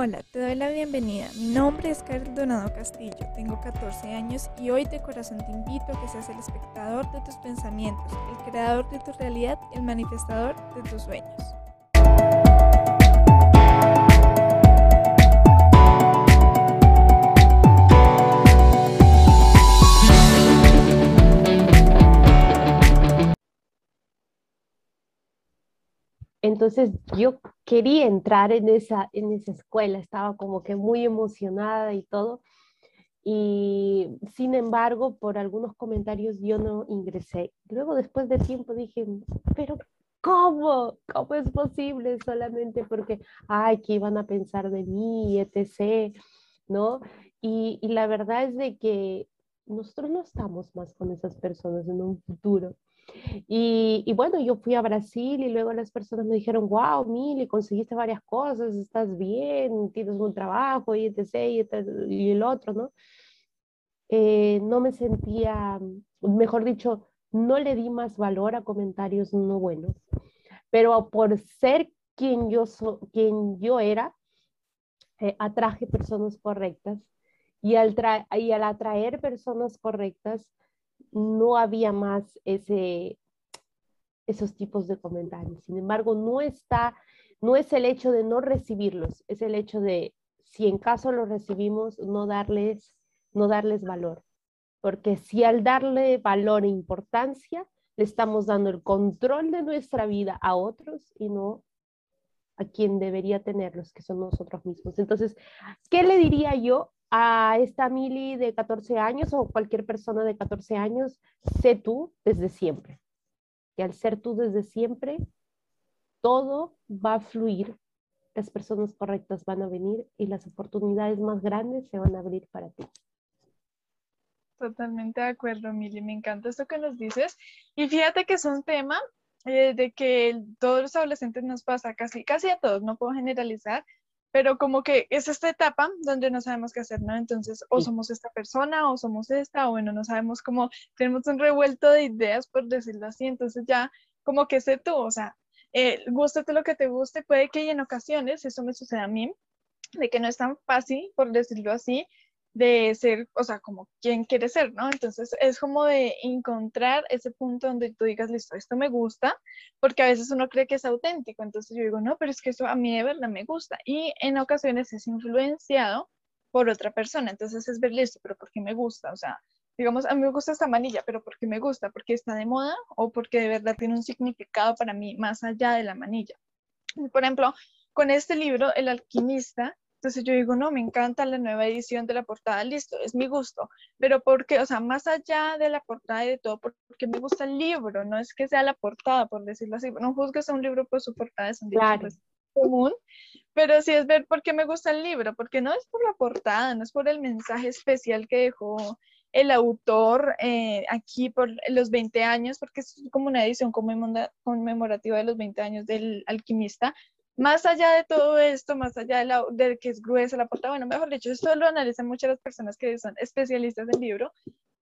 Hola, te doy la bienvenida. Mi nombre es Donado Castillo, tengo 14 años y hoy de corazón te invito a que seas el espectador de tus pensamientos, el creador de tu realidad, el manifestador de tus sueños. Entonces yo quería entrar en esa, en esa escuela, estaba como que muy emocionada y todo. Y sin embargo, por algunos comentarios yo no ingresé. Luego, después de tiempo, dije, pero ¿cómo? ¿Cómo es posible? Solamente porque, ay, ¿qué iban a pensar de mí, etc., ¿no? Y, la verdad es de que nosotros no estamos más con esas personas en un futuro. Y, bueno, yo fui a Brasil y luego las personas me dijeron, wow, Mili, conseguiste varias cosas, estás bien, tienes un trabajo y etc. y, el otro, ¿no? Eh, no me sentía, mejor dicho, no le di más valor a comentarios no buenos, pero por ser quien yo, quien yo era, eh, atraje personas correctas y al, y al atraer personas correctas, no había más ese, esos tipos de comentarios. Sin embargo, no está, no es el hecho de no recibirlos, es el hecho de, si en caso los recibimos, no darles, no darles valor. Porque si al darle valor e importancia, le estamos dando el control de nuestra vida a otros y no a quien debería tenerlos, que son nosotros mismos. Entonces, ¿qué le diría yo a esta Mili de 14 años o cualquier persona de 14 años, sé tú desde siempre. Y al ser tú desde siempre, todo va a fluir, las personas correctas van a venir y las oportunidades más grandes se van a abrir para ti. Totalmente de acuerdo, Mili. Me encanta esto que nos dices. Y fíjate que es un tema eh, de que todos los adolescentes nos pasa, casi, casi a todos, no puedo generalizar, pero como que es esta etapa donde no sabemos qué hacer, ¿no? Entonces, o somos esta persona, o somos esta, o bueno, no sabemos cómo, tenemos un revuelto de ideas, por decirlo así, entonces ya como que sé tú, o sea, eh, gústate lo que te guste, puede que en ocasiones, eso me sucede a mí, de que no es tan fácil, por decirlo así, de ser, o sea, como quién quiere ser, ¿no? Entonces es como de encontrar ese punto donde tú digas, listo, esto me gusta, porque a veces uno cree que es auténtico, entonces yo digo, no, pero es que eso a mí de verdad me gusta, y en ocasiones es influenciado por otra persona, entonces es ver, listo, pero ¿por qué me gusta? O sea, digamos, a mí me gusta esta manilla, pero ¿por qué me gusta? ¿Porque está de moda o porque de verdad tiene un significado para mí más allá de la manilla? Por ejemplo, con este libro, El alquimista, entonces yo digo, no, me encanta la nueva edición de la portada, listo, es mi gusto, pero porque, o sea, más allá de la portada y de todo, porque me gusta el libro, no es que sea la portada, por decirlo así, no juzgues a un libro por su portada, es un libro pues, común, pero sí es ver por qué me gusta el libro, porque no es por la portada, no es por el mensaje especial que dejó el autor eh, aquí por los 20 años, porque es como una edición conmemorativa de los 20 años del alquimista, más allá de todo esto, más allá de, la, de que es gruesa la portada, bueno, mejor dicho, esto lo analizan muchas las personas que son especialistas en libro,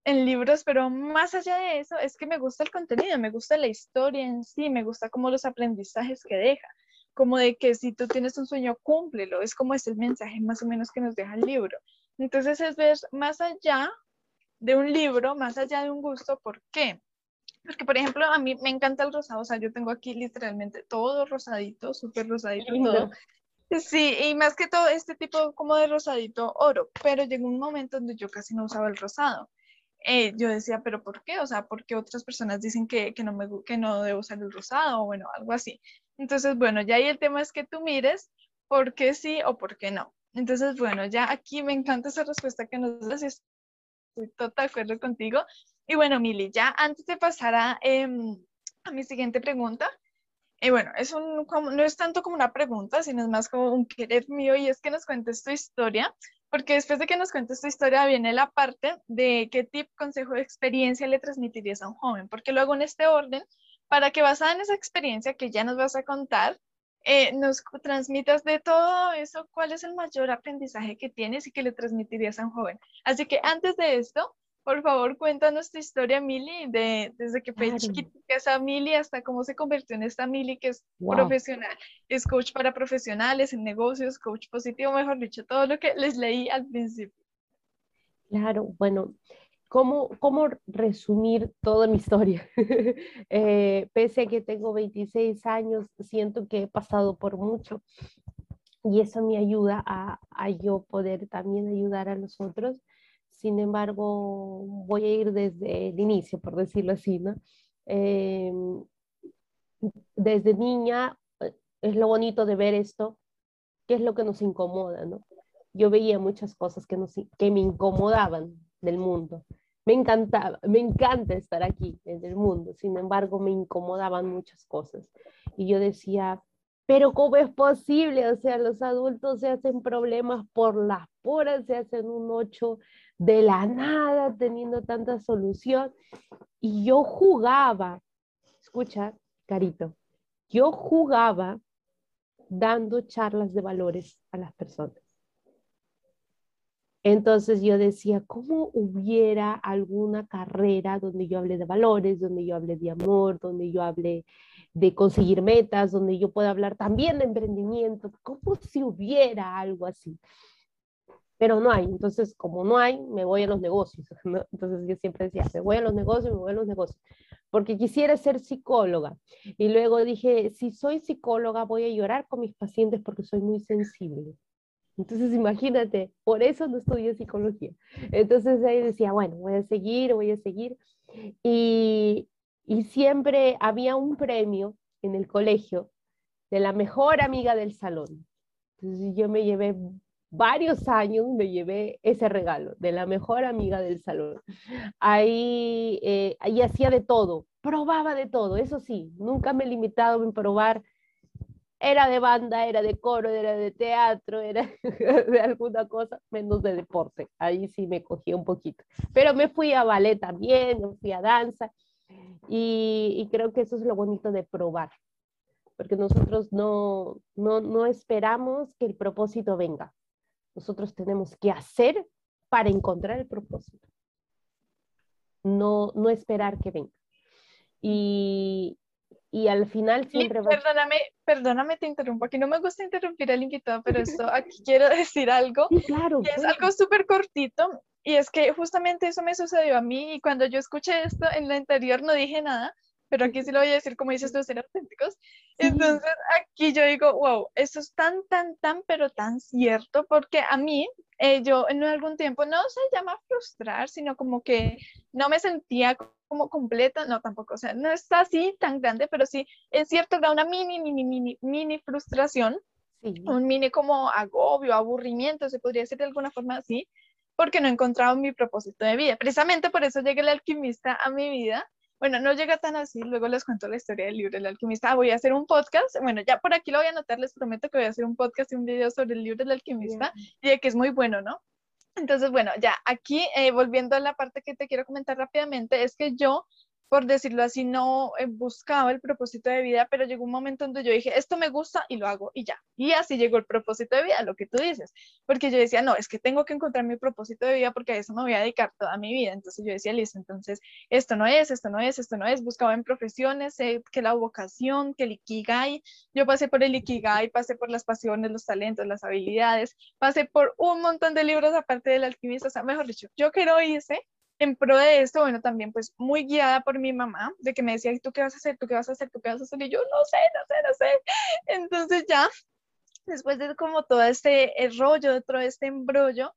en libros, pero más allá de eso es que me gusta el contenido, me gusta la historia en sí, me gusta como los aprendizajes que deja, como de que si tú tienes un sueño, cúmplelo, es como es el mensaje más o menos que nos deja el libro. Entonces es ver más allá de un libro, más allá de un gusto, ¿por qué? Porque, por ejemplo, a mí me encanta el rosado, o sea, yo tengo aquí literalmente todo rosadito, súper rosadito, todo. Sí, y más que todo este tipo como de rosadito oro, pero llegó un momento donde yo casi no usaba el rosado. Eh, yo decía, pero ¿por qué? O sea, porque otras personas dicen que, que, no me, que no debo usar el rosado o bueno, algo así. Entonces, bueno, ya ahí el tema es que tú mires por qué sí o por qué no. Entonces, bueno, ya aquí me encanta esa respuesta que nos das, estoy totalmente de acuerdo contigo. Y bueno, Mili, ya antes de pasar a, em, mi siguiente pregunta, y bueno, es un, no es tanto como una pregunta, sino es más como un querer mío y es que nos cuentes tu historia, porque después de que nos cuentes tu historia viene la parte de qué tip, consejo de experiencia le transmitirías a un joven, porque lo hago en este orden para que basada en esa experiencia que ya nos vas a contar, eh, nos transmitas de todo eso cuál es el mayor aprendizaje que tienes y que le transmitirías a un joven. Así que antes de esto, por favor, cuéntanos tu historia, Mili, de, desde que fue chiquita esa Mili hasta cómo se convirtió en esta Mili que es profesional. Es coach para profesionales, en negocios, coach positivo, mejor dicho, todo lo que les leí al principio. Claro, bueno, ¿cómo, cómo resumir toda mi historia? Eh, pese a que tengo 26 años, siento que he pasado por mucho y eso me ayuda a, a yo poder también ayudar a los otros sin embargo, voy a ir desde el inicio, por decirlo así, ¿no? Em, desde niña eh, es lo bonito de ver esto, qué es lo que nos incomoda, ¿no? Yo veía muchas cosas que, nos, que me incomodaban del mundo. Me encantaba, me encanta estar aquí en el mundo, sin embargo me incomodaban muchas cosas. Y yo decía, pero ¿cómo es posible? O sea, los adultos se hacen problemas por las puras, se hacen un ocho de la nada teniendo tanta solución. Y yo jugaba, escucha, Carito, yo jugaba dando charlas de valores a las personas. Entonces yo decía, ¿cómo hubiera alguna carrera donde yo hable de valores, donde yo hable de amor, donde yo hable de conseguir metas, donde yo pueda hablar también de emprendimiento? ¿Cómo si hubiera algo así? Pero no hay. Entonces, como no hay, me voy a los negocios. Entonces yo siempre decía, me voy a los negocios, me voy a los negocios, porque quisiera ser psicóloga. Y luego dije, si soy psicóloga, voy a llorar con mis pacientes porque soy muy sensible. Entonces, imagínate, por eso no estudié psicología. Entonces ahí decía, bueno, voy a seguir, voy a seguir. Y, y siempre había un premio en el colegio de la mejor amiga del salón. Entonces yo me llevé varios años me llevé ese regalo de la mejor amiga del salón. Ahí, eh, ahí hacía de todo, probaba de todo, eso sí, nunca me he limitado en probar. Era de banda, era de coro, era de teatro, era de alguna cosa, menos de deporte. Ahí sí me cogí un poquito. Pero me fui a ballet también, me fui a danza. Y, y creo que eso es lo bonito de probar, porque nosotros no, no, no esperamos que el propósito venga nosotros tenemos que hacer para encontrar el propósito. No, no esperar que venga. Y, y al final siempre va... Perdóname, perdóname, te interrumpo. Aquí no me gusta interrumpir al invitado, pero esto, aquí quiero decir algo. claro. es algo súper cortito. Y es que justamente eso me sucedió a mí. Y cuando yo escuché esto en la anterior no dije nada pero aquí sí lo voy a decir como dices tú, ser auténticos. Entonces aquí yo digo, wow, eso es tan, tan, tan, pero tan cierto, porque a mí, eh, yo en algún tiempo no se llama frustrar, sino como que no me sentía como completa, no tampoco, o sea, no está así tan grande, pero sí en cierto grado una mini, mini, mini, mini frustración, un mini como agobio, aburrimiento, se podría decir de alguna forma así, porque no he encontrado mi propósito de vida. Precisamente por eso llegué el alquimista a mi vida, bueno, no llega tan así, luego les cuento la historia del libro del alquimista. Ah, voy a hacer un podcast, bueno, ya por aquí lo voy a anotar, les prometo que voy a hacer un podcast y un video sobre el libro del alquimista y de que es muy bueno, ¿no? Entonces, bueno, ya aquí, eh, volviendo a la parte que te quiero comentar rápidamente, es que yo por decirlo así, no eh, buscaba el propósito de vida, pero llegó un momento donde yo dije, esto me gusta y lo hago y ya. Y así llegó el propósito de vida, lo que tú dices, porque yo decía, no, es que tengo que encontrar mi propósito de vida porque a eso me voy a dedicar toda mi vida. Entonces yo decía, listo, entonces esto no es, esto no es, esto no es. Buscaba en profesiones, que la vocación, que el ikigai. Yo pasé por el ikigai, pasé por las pasiones, los talentos, las habilidades, pasé por un montón de libros aparte del alquimista, o sea, mejor dicho, yo quiero irse en pro de esto, bueno, también pues muy guiada por mi mamá, de que me decía, ¿y tú qué vas a hacer? ¿Tú qué vas a hacer? ¿Tú qué vas a hacer? Y yo, no sé, no sé, no sé. Entonces ya, después de como todo este rollo, todo este embrollo,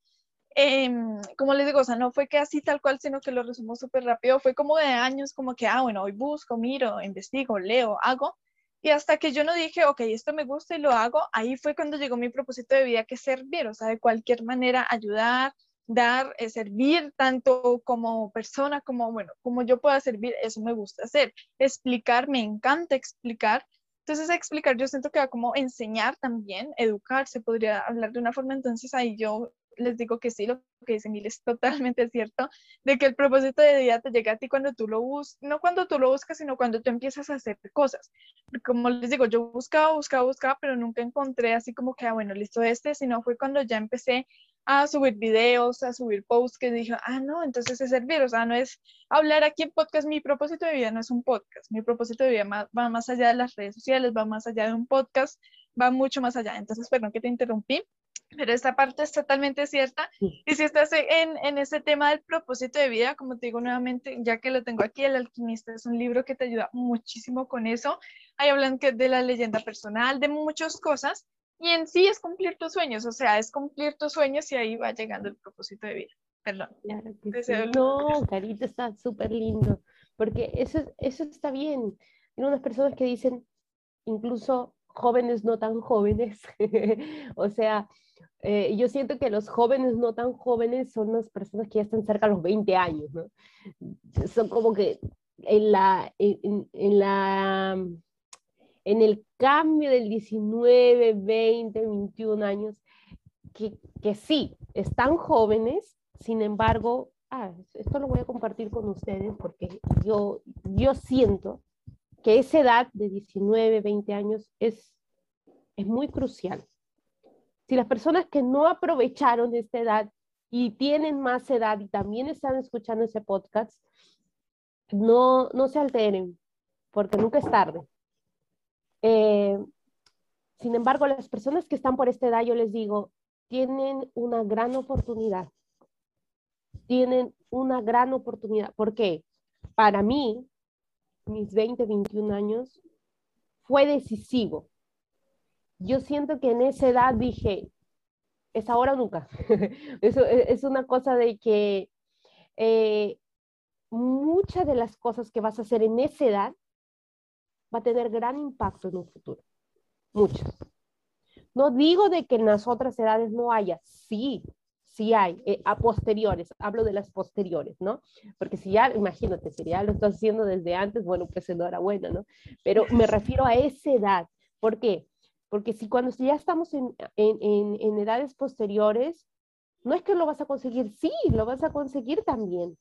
em, como les digo, o sea, no fue que así tal cual, sino que lo resumo súper rápido, fue como de años, como que, ah, bueno, hoy busco, miro, investigo, leo, hago, y hasta que yo no dije, ok, esto me gusta y lo hago, ahí fue cuando llegó mi propósito de vida, que es servir, o sea, de cualquier manera ayudar, dar, eh, servir tanto como persona como, bueno, como yo pueda servir, eso me gusta hacer. Explicar, me encanta explicar. Entonces, explicar yo siento que va como enseñar también, educar, se podría hablar de una forma, entonces ahí yo les digo que sí, lo que dice Mil es totalmente cierto, de que el propósito de vida te llega a ti cuando tú lo buscas, no cuando tú lo buscas, sino cuando tú empiezas a hacer cosas. Como les digo, yo buscaba, buscaba, buscaba, pero nunca encontré así como que, ah, bueno, listo este, sino fue cuando ya empecé a subir videos, a subir posts que dije, ah, no, entonces es servir, o sea, no es hablar aquí en podcast, mi propósito de vida no es un podcast, mi propósito de vida va más allá de las redes sociales, va más allá de un podcast, va mucho más allá. Entonces, perdón que te interrumpí, pero esta parte es totalmente cierta. Y si estás en, en este tema del propósito de vida, como te digo nuevamente, ya que lo tengo aquí, El alquimista es un libro que te ayuda muchísimo con eso. Ahí hablan que de la leyenda personal, de muchas cosas. Y en sí es cumplir tus sueños, o sea, es cumplir tus sueños y ahí va llegando el propósito de vida. Perdón. No, Carita, está súper lindo, porque eso, eso está bien. Hay unas personas que dicen, incluso jóvenes no tan jóvenes, o sea, eh, yo siento que los jóvenes no tan jóvenes son las personas que ya están cerca de los 20 años, ¿no? Son como que en la, en, en la, en el cambio del 19, 20, 21 años, que, que sí, están jóvenes, sin embargo, ah, esto lo voy a compartir con ustedes porque yo, yo siento que esa edad de 19, 20 años es, es muy crucial si las personas que no aprovecharon esta edad y tienen más edad y también están escuchando ese podcast, no, no se alteren, porque nunca es tarde. Eh, sin embargo, las personas que están por esta edad, yo les digo, tienen una gran oportunidad. Tienen una gran oportunidad. ¿Por qué? Para mí, mis 20, 21 años, fue decisivo yo siento que en esa edad dije, es ahora o nunca. Eso e, es una cosa de que eh, muchas de las cosas que vas a hacer en esa edad va a tener gran impacto en un futuro. Muchas. No digo de que en las otras edades no haya, sí, sí hay, eh, a posteriores, hablo de las posteriores, ¿no? Porque si ya, imagínate, si ya lo estás haciendo desde antes, bueno, pues enhorabuena, ¿no? Pero me refiero a esa edad. ¿Por qué? Porque si cuando ya estamos en, edades posteriores, no es que lo vas a conseguir, sí, lo vas a conseguir también,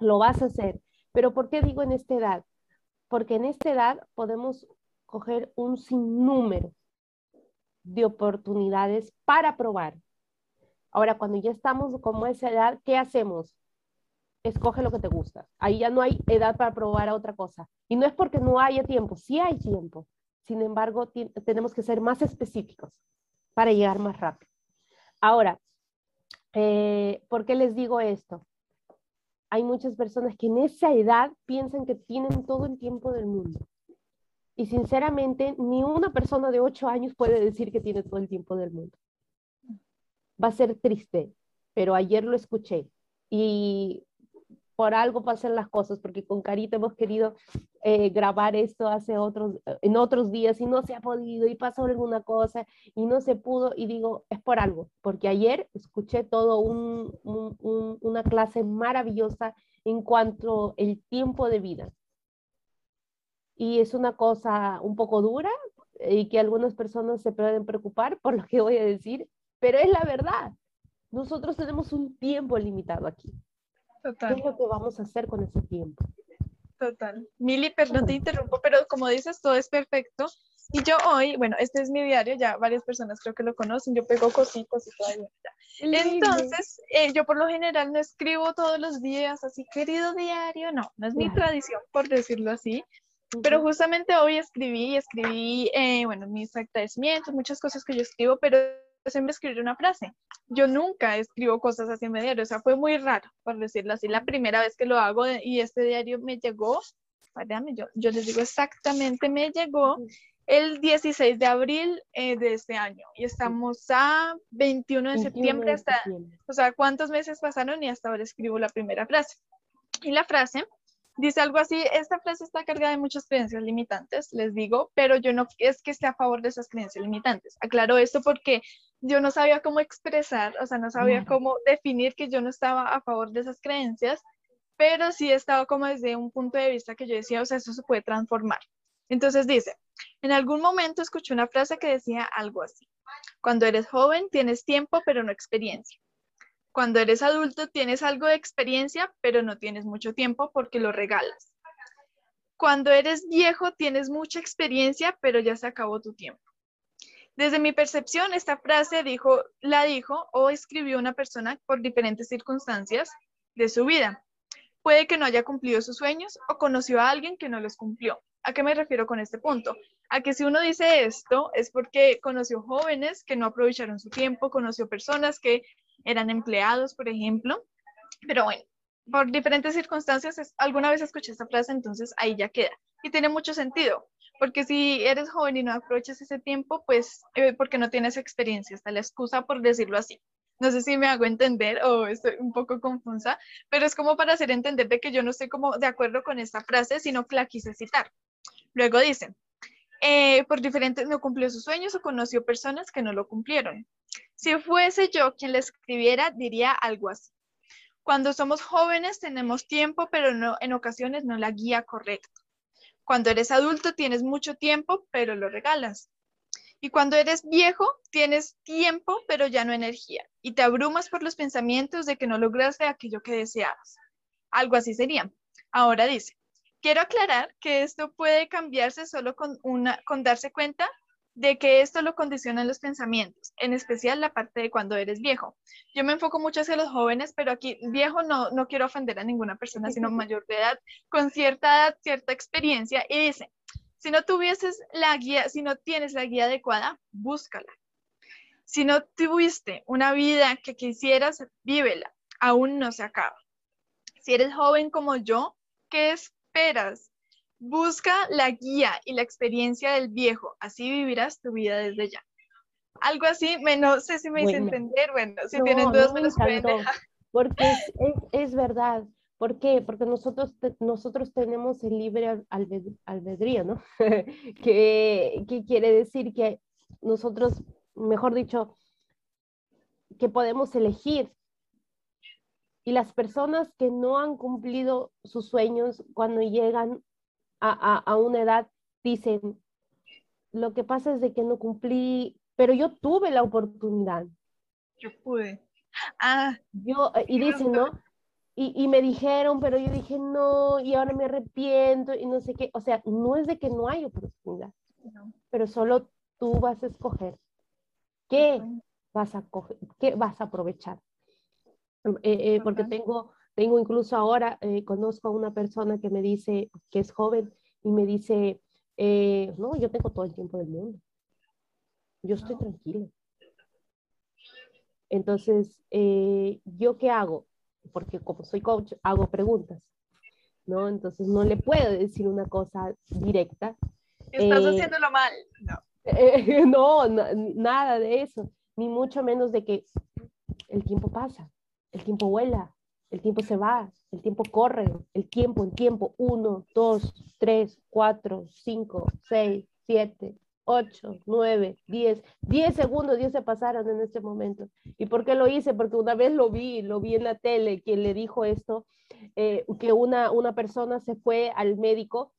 lo vas a hacer. Pero ¿por qué digo en esta edad? Porque en esta edad podemos coger un sinnúmero de oportunidades para probar. Ahora, cuando ya estamos como esa edad, ¿qué hacemos? Escoge lo que te gusta. Ahí ya no hay edad para probar a otra cosa. Y no es porque no haya tiempo, sí hay tiempo. Sin embargo, tenemos que ser más específicos para llegar más rápido. Ahora, eh, ¿por qué les digo esto? Hay muchas personas que en esa edad piensan que tienen todo el tiempo del mundo. Y sinceramente, ni una persona de 8 años puede decir que tiene todo el tiempo del mundo. Va a ser triste, pero ayer lo escuché y por algo pasan las cosas, porque con Carita hemos querido eh, grabar esto hace otros, en otros días y no se ha podido y pasó alguna cosa y no se pudo y digo, es por algo, porque ayer escuché todo un, una clase maravillosa en cuanto el tiempo de vida. Y es una cosa un poco dura y que algunas personas se pueden preocupar por lo que voy a decir, pero es la verdad. Nosotros tenemos un tiempo limitado aquí. Total. ¿Qué es lo que vamos a hacer con ese tiempo? Total. Mili, perdón, te interrumpo, pero como dices, todo es perfecto. Y yo hoy, bueno, este es mi diario, ya varias personas creo que lo conocen, yo pego cositas y todo. Entonces, eh, yo por lo general no escribo todos los días, así, querido diario, no, no es mi tradición, por decirlo así. Pero justamente hoy escribí, escribí, eh, bueno, mis agradecimientos, muchas cosas que yo escribo, pero siempre escribir una frase. Yo nunca escribo cosas así en mi diario, o sea, fue muy raro, por decirlo así, la primera vez que lo hago y este diario me llegó, yo, yo les digo exactamente, me llegó el 16 de abril eh, de este año y estamos a 21 de septiembre hasta, o sea, ¿cuántos meses pasaron y hasta ahora escribo la primera frase? Y la frase dice algo así, esta frase está cargada de muchas creencias limitantes, les digo, pero yo no es que esté a favor de esas creencias limitantes. Aclaro esto porque yo no sabía cómo expresar, o sea, no sabía cómo definir que yo no estaba a favor de esas creencias, pero sí estaba como desde un punto de vista que yo decía, o sea, eso se puede transformar. Entonces dice, en algún momento escuché una frase que decía algo así, cuando eres joven tienes tiempo pero no experiencia. Cuando eres adulto tienes algo de experiencia, pero no tienes mucho tiempo porque lo regalas. Cuando eres viejo tienes mucha experiencia, pero ya se acabó tu tiempo. Desde mi percepción, esta frase dijo, la dijo o escribió una persona por diferentes circunstancias de su vida. Puede que no haya cumplido sus sueños o conoció a alguien que no los cumplió. ¿A qué me refiero con este punto? A que si uno dice esto es porque conoció jóvenes que no aprovecharon su tiempo, conoció personas que eran empleados, por ejemplo. Pero bueno, por diferentes circunstancias, alguna vez escuché esta frase, entonces ahí ya queda. Y tiene mucho sentido, porque si eres joven y no aprovechas ese tiempo, pues eh, porque no tienes experiencia, está la excusa por decirlo así. No sé si me hago entender o estoy un poco confusa, pero es como para hacer entender de que yo no estoy como de acuerdo con esta frase, sino que la quise citar. Luego dice, eh, por diferentes no cumplió sus sueños o conoció personas que no lo cumplieron. Si fuese yo quien le escribiera, diría algo así. Cuando somos jóvenes tenemos tiempo, pero no, en ocasiones no la guía correcta. Cuando eres adulto tienes mucho tiempo, pero lo regalas. Y cuando eres viejo tienes tiempo, pero ya no energía. Y te abrumas por los pensamientos de que no lograste aquello que deseabas. Algo así sería. Ahora dice, quiero aclarar que esto puede cambiarse solo con, una, con darse cuenta de que esto lo condicionan los pensamientos, en especial la parte de cuando eres viejo. Yo me enfoco mucho hacia los jóvenes, pero aquí viejo no, no quiero ofender a ninguna persona, sino mayor de edad, con cierta edad, cierta experiencia, y dice, si no tuvieses la guía, si no tienes la guía adecuada, búscala. Si no tuviste una vida que quisieras, vívela, aún no se acaba. Si eres joven como yo, ¿qué esperas? Busca la guía y la experiencia del viejo, así vivirás tu vida desde ya. Algo así, me, no sé si me hice entender, bueno, si tienen dudas me, los pueden dejar. Porque es, es, verdad, ¿por qué? Porque nosotros, nosotros tenemos el libre albedrío, ¿no? que, que quiere decir que nosotros, mejor dicho, que podemos elegir y las personas que no han cumplido sus sueños cuando llegan a, una edad dicen, lo que pasa es de que no cumplí, pero yo tuve la oportunidad. Yo pude. Ah, yo, eh, y dicen, ¿no? Y, y, me dijeron, pero yo dije no, y ahora me arrepiento, y no sé qué. O sea, no es de que no hay oportunidad, pero solo tú vas a escoger qué vas a, coger, qué vas a aprovechar. Eh, eh, porque tengo tengo incluso ahora, eh, conozco a una persona que me dice, que es joven, y me dice, eh, no, yo tengo todo el tiempo del mundo. Yo estoy tranquilo. Entonces, eh, ¿yo qué hago? Porque como soy coach, hago preguntas, ¿no? Entonces, no le puedo decir una cosa directa. Estás haciéndolo mal. No. no, nada de eso. Ni mucho menos de que el tiempo pasa, el tiempo vuela, el tiempo se va, el tiempo corre, el tiempo, el tiempo, uno, dos, tres, cuatro, cinco, seis, siete, ocho, nueve, diez, diez segundos, diez se pasaron en este momento. ¿Y por qué lo hice? Porque una vez lo vi, lo vi en la tele, quien le dijo esto, eh, que una, una persona se fue al médico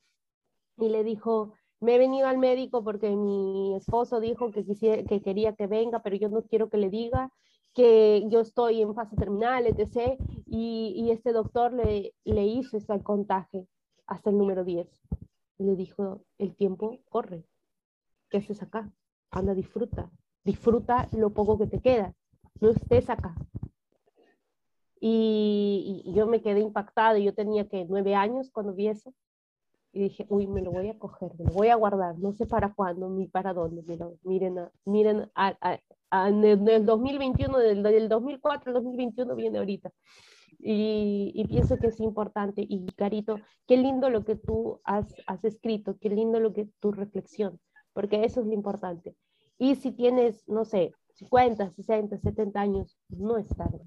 y le dijo, me he venido al médico porque mi esposo dijo que, quisiera, que quería que venga, pero yo no quiero que le diga que yo estoy en fase terminal, etc. Y, y este doctor le, le hizo ese contagio hasta el número 10. Y le dijo, el tiempo corre. ¿Qué haces acá? Anda, disfruta. Disfruta lo poco que te queda. No estés acá. Y, y yo me quedé impactada. Yo tenía que nueve años cuando vi eso. Y dije, uy, me lo voy a coger, me lo voy a guardar. No sé para cuándo ni para dónde. miren, miren a, en el 2021, del, del 2004 al 2021 viene ahorita. Y, y, pienso que es importante. Y Carito, qué lindo lo que tú has, has, escrito, qué lindo lo que tu reflexión, porque eso es lo importante. Y si tienes, no sé, 50, 60, 70 años, no es tarde,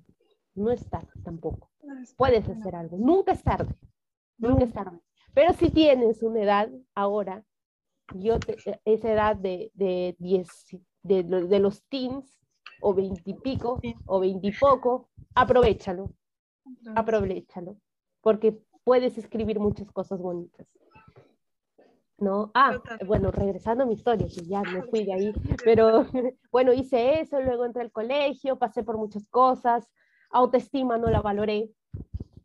no es tarde tampoco. Puedes hacer algo, nunca es tarde, nunca es tarde. Pero si tienes una edad ahora, yo esa edad de, de 10, de, de los teens o veintipico o veintipoco, aprovechalo, aprovechalo, porque puedes escribir muchas cosas bonitas. ¿no? Ah, bueno, regresando a mi historia, que ya me fui de ahí, pero bueno, hice eso, luego entré al colegio, pasé por muchas cosas, autoestima no la valoré,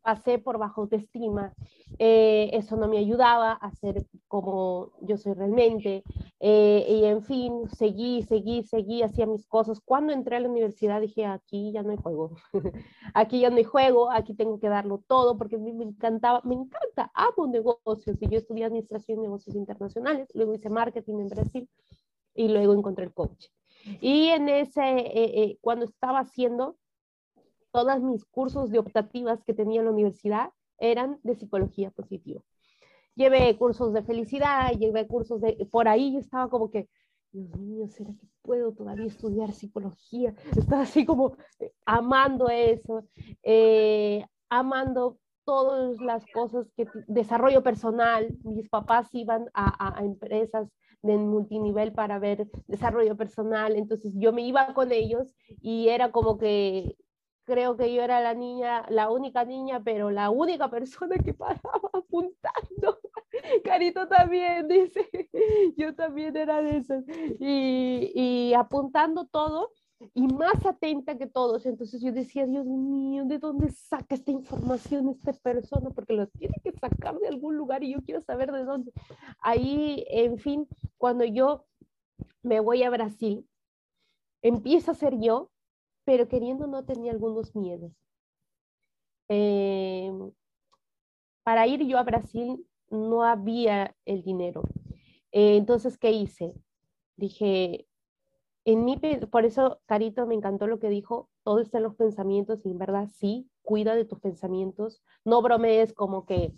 pasé por bajo autoestima, eh, eso no me ayudaba a ser como yo soy realmente, eh, y en fin, seguí, seguí, seguí, hacía mis cosas. Cuando entré a la universidad dije, aquí ya no hay juego, aquí ya no hay juego, aquí tengo que darlo todo, porque a mí me encantaba, me encanta, amo negocios, y yo estudié administración y negocios internacionales, luego hice marketing en Brasil, y luego encontré el coach. Y en ese, eh, cuando estaba haciendo todos mis cursos de optativas que tenía en la universidad eran de psicología positiva. Llevé cursos de felicidad, llevé cursos de... Por ahí yo estaba como que, Dios mío, ¿será que puedo todavía estudiar psicología? Estaba así como eh, amando eso, eh, amando todas las cosas que desarrollo personal. Mis papás iban a, a, empresas de multinivel para ver desarrollo personal, entonces yo me iba con ellos y era como que creo que yo era la niña, la única niña, pero la única persona que paraba apuntando. Carito también dice, yo también era de esas. Y, y apuntando todo y más atenta que todos. Entonces yo decía, Dios mío, ¿de dónde saca esta información esta persona? Porque lo tiene que sacar de algún lugar y yo quiero saber de dónde. Ahí, en fin, cuando yo me voy a Brasil, empiezo a ser yo pero queriendo no tenía algunos miedos. Eh, para ir yo a Brasil no había el dinero. Eh, entonces, ¿qué hice? Dije, en mi, por eso Carito me encantó lo que dijo, todo está en los pensamientos y en verdad sí, cuida de tus pensamientos, no bromees como que,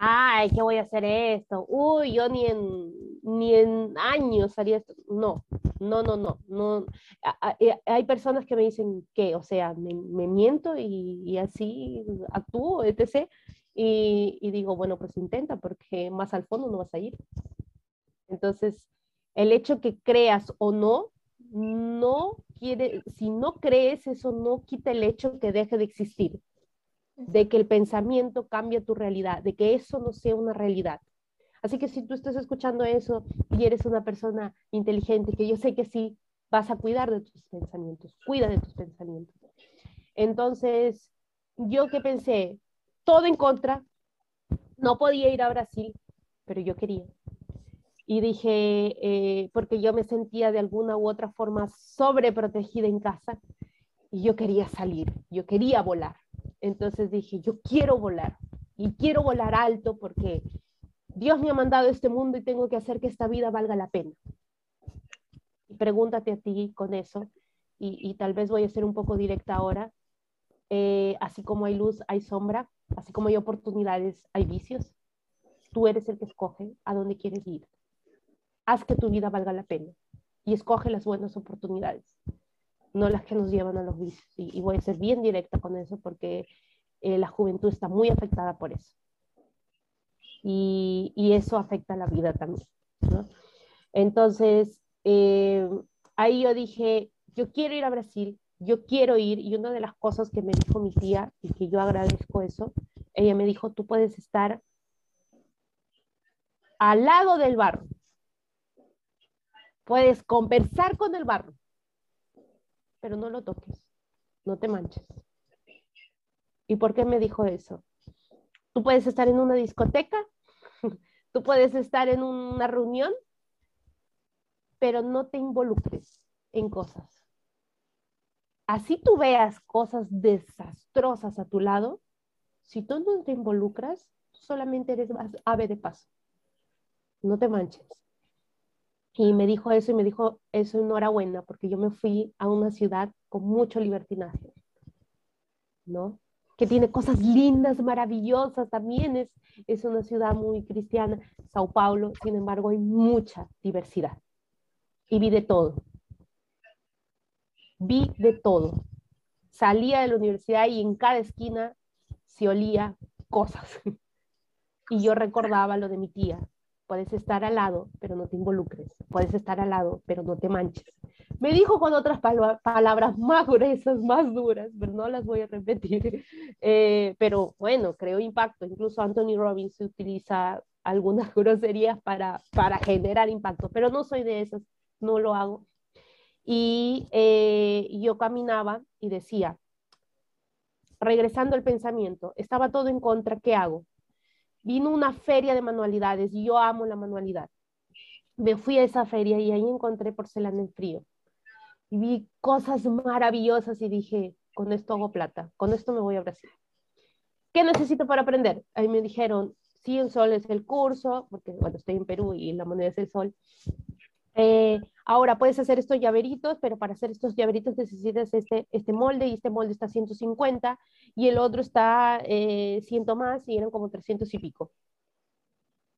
ay, ¿qué voy a hacer esto? Uy, yo ni en, ni en años haría esto. No, no, no, no. no. Eh, hay personas que me dicen que, o sea, me, miento y, así actúo, etc. Y, y digo, bueno, pues intenta porque más al fondo no vas a ir. Entonces, el hecho que creas o no, no quiere, si no crees, eso no quita el hecho que deje de existir de que el pensamiento cambia tu realidad, de que eso no sea una realidad. Así que si tú estás escuchando eso y eres una persona inteligente, que yo sé que sí, vas a cuidar de tus pensamientos, cuida de tus pensamientos. Entonces, yo que pensé, todo en contra, no podía ir a Brasil, pero yo quería. Y dije, eh, porque yo me sentía de alguna u otra forma sobreprotegida en casa y yo quería salir, yo quería volar. Entonces dije, yo quiero volar y quiero volar alto porque Dios me ha mandado este mundo y tengo que hacer que esta vida valga la pena. Y pregúntate a ti con eso y, tal vez voy a ser un poco directa ahora. Eh, así como hay luz, hay sombra, así como hay oportunidades, hay vicios. Tú eres el que escoge a dónde quieres ir. Haz que tu vida valga la pena y escoge las buenas oportunidades no las que nos llevan a los vicios. Y, voy a ser bien directa con eso porque eh, la juventud está muy afectada por eso. Y, eso afecta la vida también. Entonces, eh, ahí yo dije, yo quiero ir a Brasil, yo quiero ir, y una de las cosas que me dijo mi tía, y que yo agradezco eso, ella me dijo, tú puedes estar al lado del barro, puedes conversar con el barro, pero no lo toques, no te manches. ¿Y por qué me dijo eso? Tú puedes estar en una discoteca, tú puedes estar en una reunión, pero no te involucres en cosas. Así tú veas cosas desastrosas a tu lado, si tú no te involucras, solamente eres ave de paso. No te manches. Y me dijo eso y me dijo eso enhorabuena, porque yo me fui a una ciudad con mucho libertinaje, ¿no? Que tiene cosas lindas, maravillosas, también es, es una ciudad muy cristiana, Sao Paulo, sin embargo hay mucha diversidad. Y vi de todo. Vi de todo. Salía de la universidad y en cada esquina se olía cosas. Y yo recordaba lo de mi tía, Puedes estar al lado, pero no te involucres. Puedes estar al lado, pero no te manches. Me dijo con otras palabras más gruesas, más duras, pero no las voy a repetir. Eh, pero bueno, creo impacto. Incluso Anthony Robbins utiliza algunas groserías para, para generar impacto, pero no soy de esas, no lo hago. Y eh, yo caminaba y decía, regresando al pensamiento, estaba todo en contra, ¿qué hago? Vino una feria de manualidades yo amo la manualidad. Me fui a esa feria y ahí encontré porcelana en frío. Y vi cosas maravillosas y dije, con esto hago plata, con esto me voy a Brasil. ¿Qué necesito para aprender? Ahí me dijeron, 100 soles el curso, porque bueno, estoy en Perú y la moneda es el sol. Eh, ahora puedes hacer estos llaveritos, pero para hacer estos llaveritos necesitas este, este molde y este molde está 150 y el otro está eh, 100 más y eran como 300 y pico.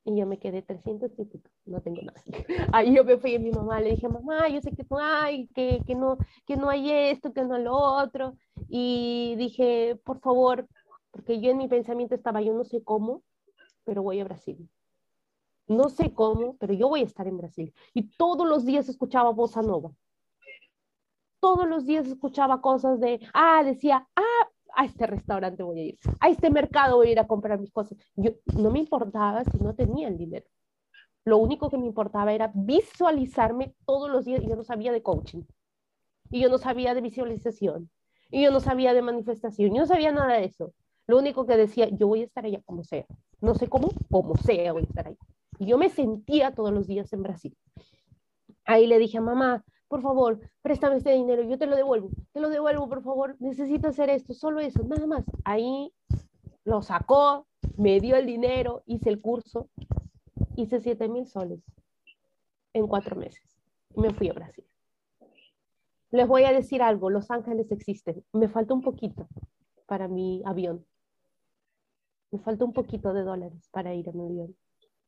Y yo me quedé 300 y pico, no tengo nada. Ahí yo me fui a mi mamá, le dije, mamá, yo sé que no hay, que, que, no, que no hay esto, que no lo otro. Y dije, por favor, porque yo en mi pensamiento estaba, yo no sé cómo, pero voy a Brasil. No sé cómo, pero yo voy a estar en Brasil. Y todos los días escuchaba bossa nova. Todos los días escuchaba cosas de, ah, decía, ah, a este restaurante voy a ir, a este mercado voy a ir a comprar mis cosas. Yo no me importaba si no tenía el dinero. Lo único que me importaba era visualizarme todos los días. Yo no sabía de coaching. Y yo no sabía de visualización. Y yo no sabía de manifestación. Yo no sabía nada de eso. Lo único que decía, yo voy a estar allá como sea. No sé cómo, como sea voy a estar ahí. Yo me sentía todos los días en Brasil. Ahí le dije a mamá, por favor, préstame este dinero, yo te lo devuelvo, te lo devuelvo, por favor, necesito hacer esto, solo eso, nada más. Ahí lo sacó, me dio el dinero, hice el curso, hice 7 mil soles en cuatro meses. Me fui a Brasil. Les voy a decir algo, Los Ángeles existen. Me falta un poquito para mi avión. Me falta un poquito de dólares para ir a mi avión.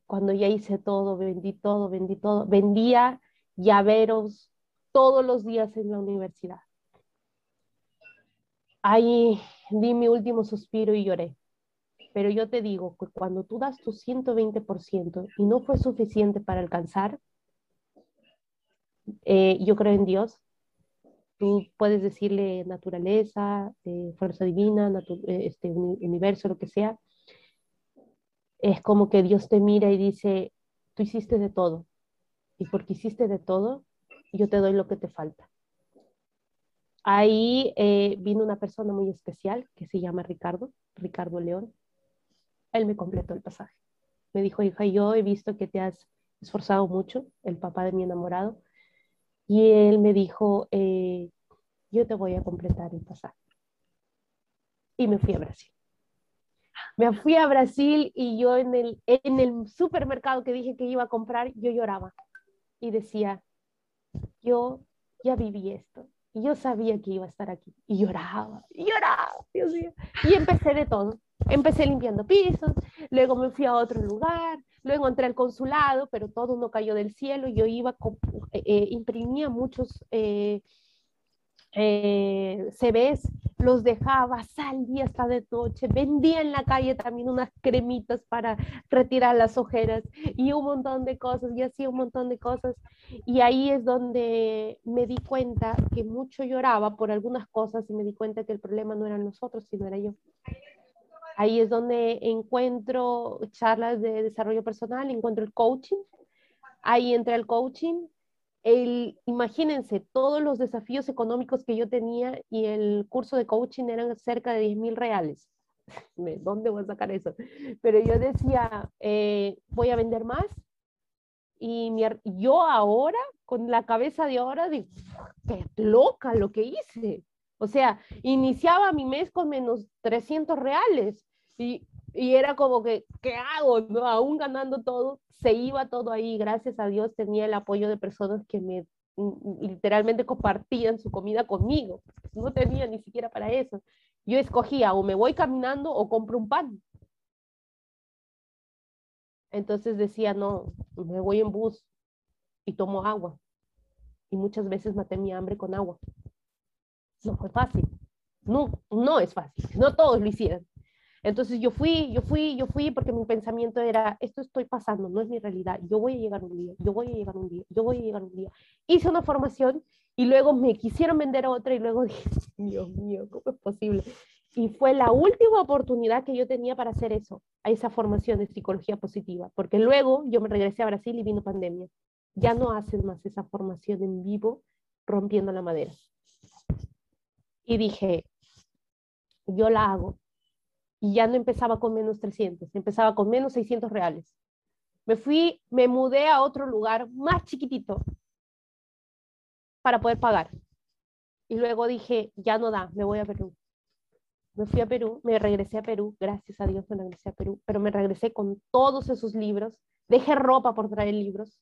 Cuando ya hice todo, vendí todo, vendí todo, vendía llaveros, todos los días en la universidad. Ahí di mi último suspiro y lloré. Pero yo te digo que cuando tú das tu 120% y no fue suficiente para alcanzar, eh, yo creo en Dios. Tú puedes decirle naturaleza, eh, fuerza divina, eh, este, universo, lo que sea. Es como que Dios te mira y dice, tú hiciste de todo. Y porque hiciste de todo, yo te doy lo que te falta. Ahí eh, vino una persona muy especial que se llama Ricardo, Ricardo León. Él me completó el pasaje. Me dijo, hija, yo he visto que te has esforzado mucho, el papá de mi enamorado, y él me dijo, eh, yo te voy a completar el pasaje. Y me fui a Brasil. Me fui a Brasil y yo en el, en el supermercado que dije que iba a comprar, yo lloraba y decía, yo ya viví esto. Y yo sabía que iba a estar aquí. Y lloraba, y lloraba, Dios mío. Y empecé de todo. Empecé limpiando pisos, luego me fui a otro lugar, luego entré al consulado, pero todo no cayó del cielo. Yo iba, eh, eh, imprimía muchos eh, eh, CVs, los dejaba, salía hasta de noche, vendía en la calle también unas cremitas para retirar las ojeras y un montón de cosas, y hacía un montón de cosas. Y ahí es donde me di cuenta que mucho lloraba por algunas cosas y me di cuenta que el problema no eran nosotros, sino era yo. Ahí es donde encuentro charlas de desarrollo personal, encuentro el coaching. Ahí entra el coaching, el, imagínense todos los desafíos económicos que yo tenía y el curso de coaching eran cerca de 10 mil reales. ¿Dónde voy a sacar eso? Pero yo decía, eh, voy a vender más. Y yo ahora, con la cabeza de ahora, digo, qué loca lo que hice. O sea, iniciaba mi mes con menos 300 reales. Y y era como que, ¿qué hago? ¿no? Aún ganando todo, se iba todo ahí. Gracias a Dios tenía el apoyo de personas que me mm, mm, literalmente compartían su comida conmigo. No tenía ni siquiera para eso. Yo escogía o me voy caminando o compro un pan. Entonces decía, no, me voy en bus y tomo agua. Y muchas veces maté mi hambre con agua. No fue fácil. No, no es fácil. No todos lo hicieron. Entonces yo fui, yo fui, yo fui porque mi pensamiento era, esto estoy pasando, no es mi realidad, yo voy a llegar un día, yo voy a llegar un día, yo voy a llegar un día. Hice una formación y luego me quisieron vender otra y luego dije, Dios mío, ¿cómo es posible? Y fue la última oportunidad que yo tenía para hacer eso, a esa formación de psicología positiva, porque luego yo me regresé a Brasil y vino pandemia. Ya no hacen más esa formación en vivo rompiendo la madera. Y dije, yo la hago. Y ya no empezaba con menos 300, empezaba con menos 600 reales. Me fui, me mudé a otro lugar más chiquitito para poder pagar. Y luego dije, ya no da, me voy a Perú. Me fui a Perú, me regresé a Perú, gracias a Dios me regresé a Perú, pero me regresé con todos esos libros, dejé ropa por traer libros,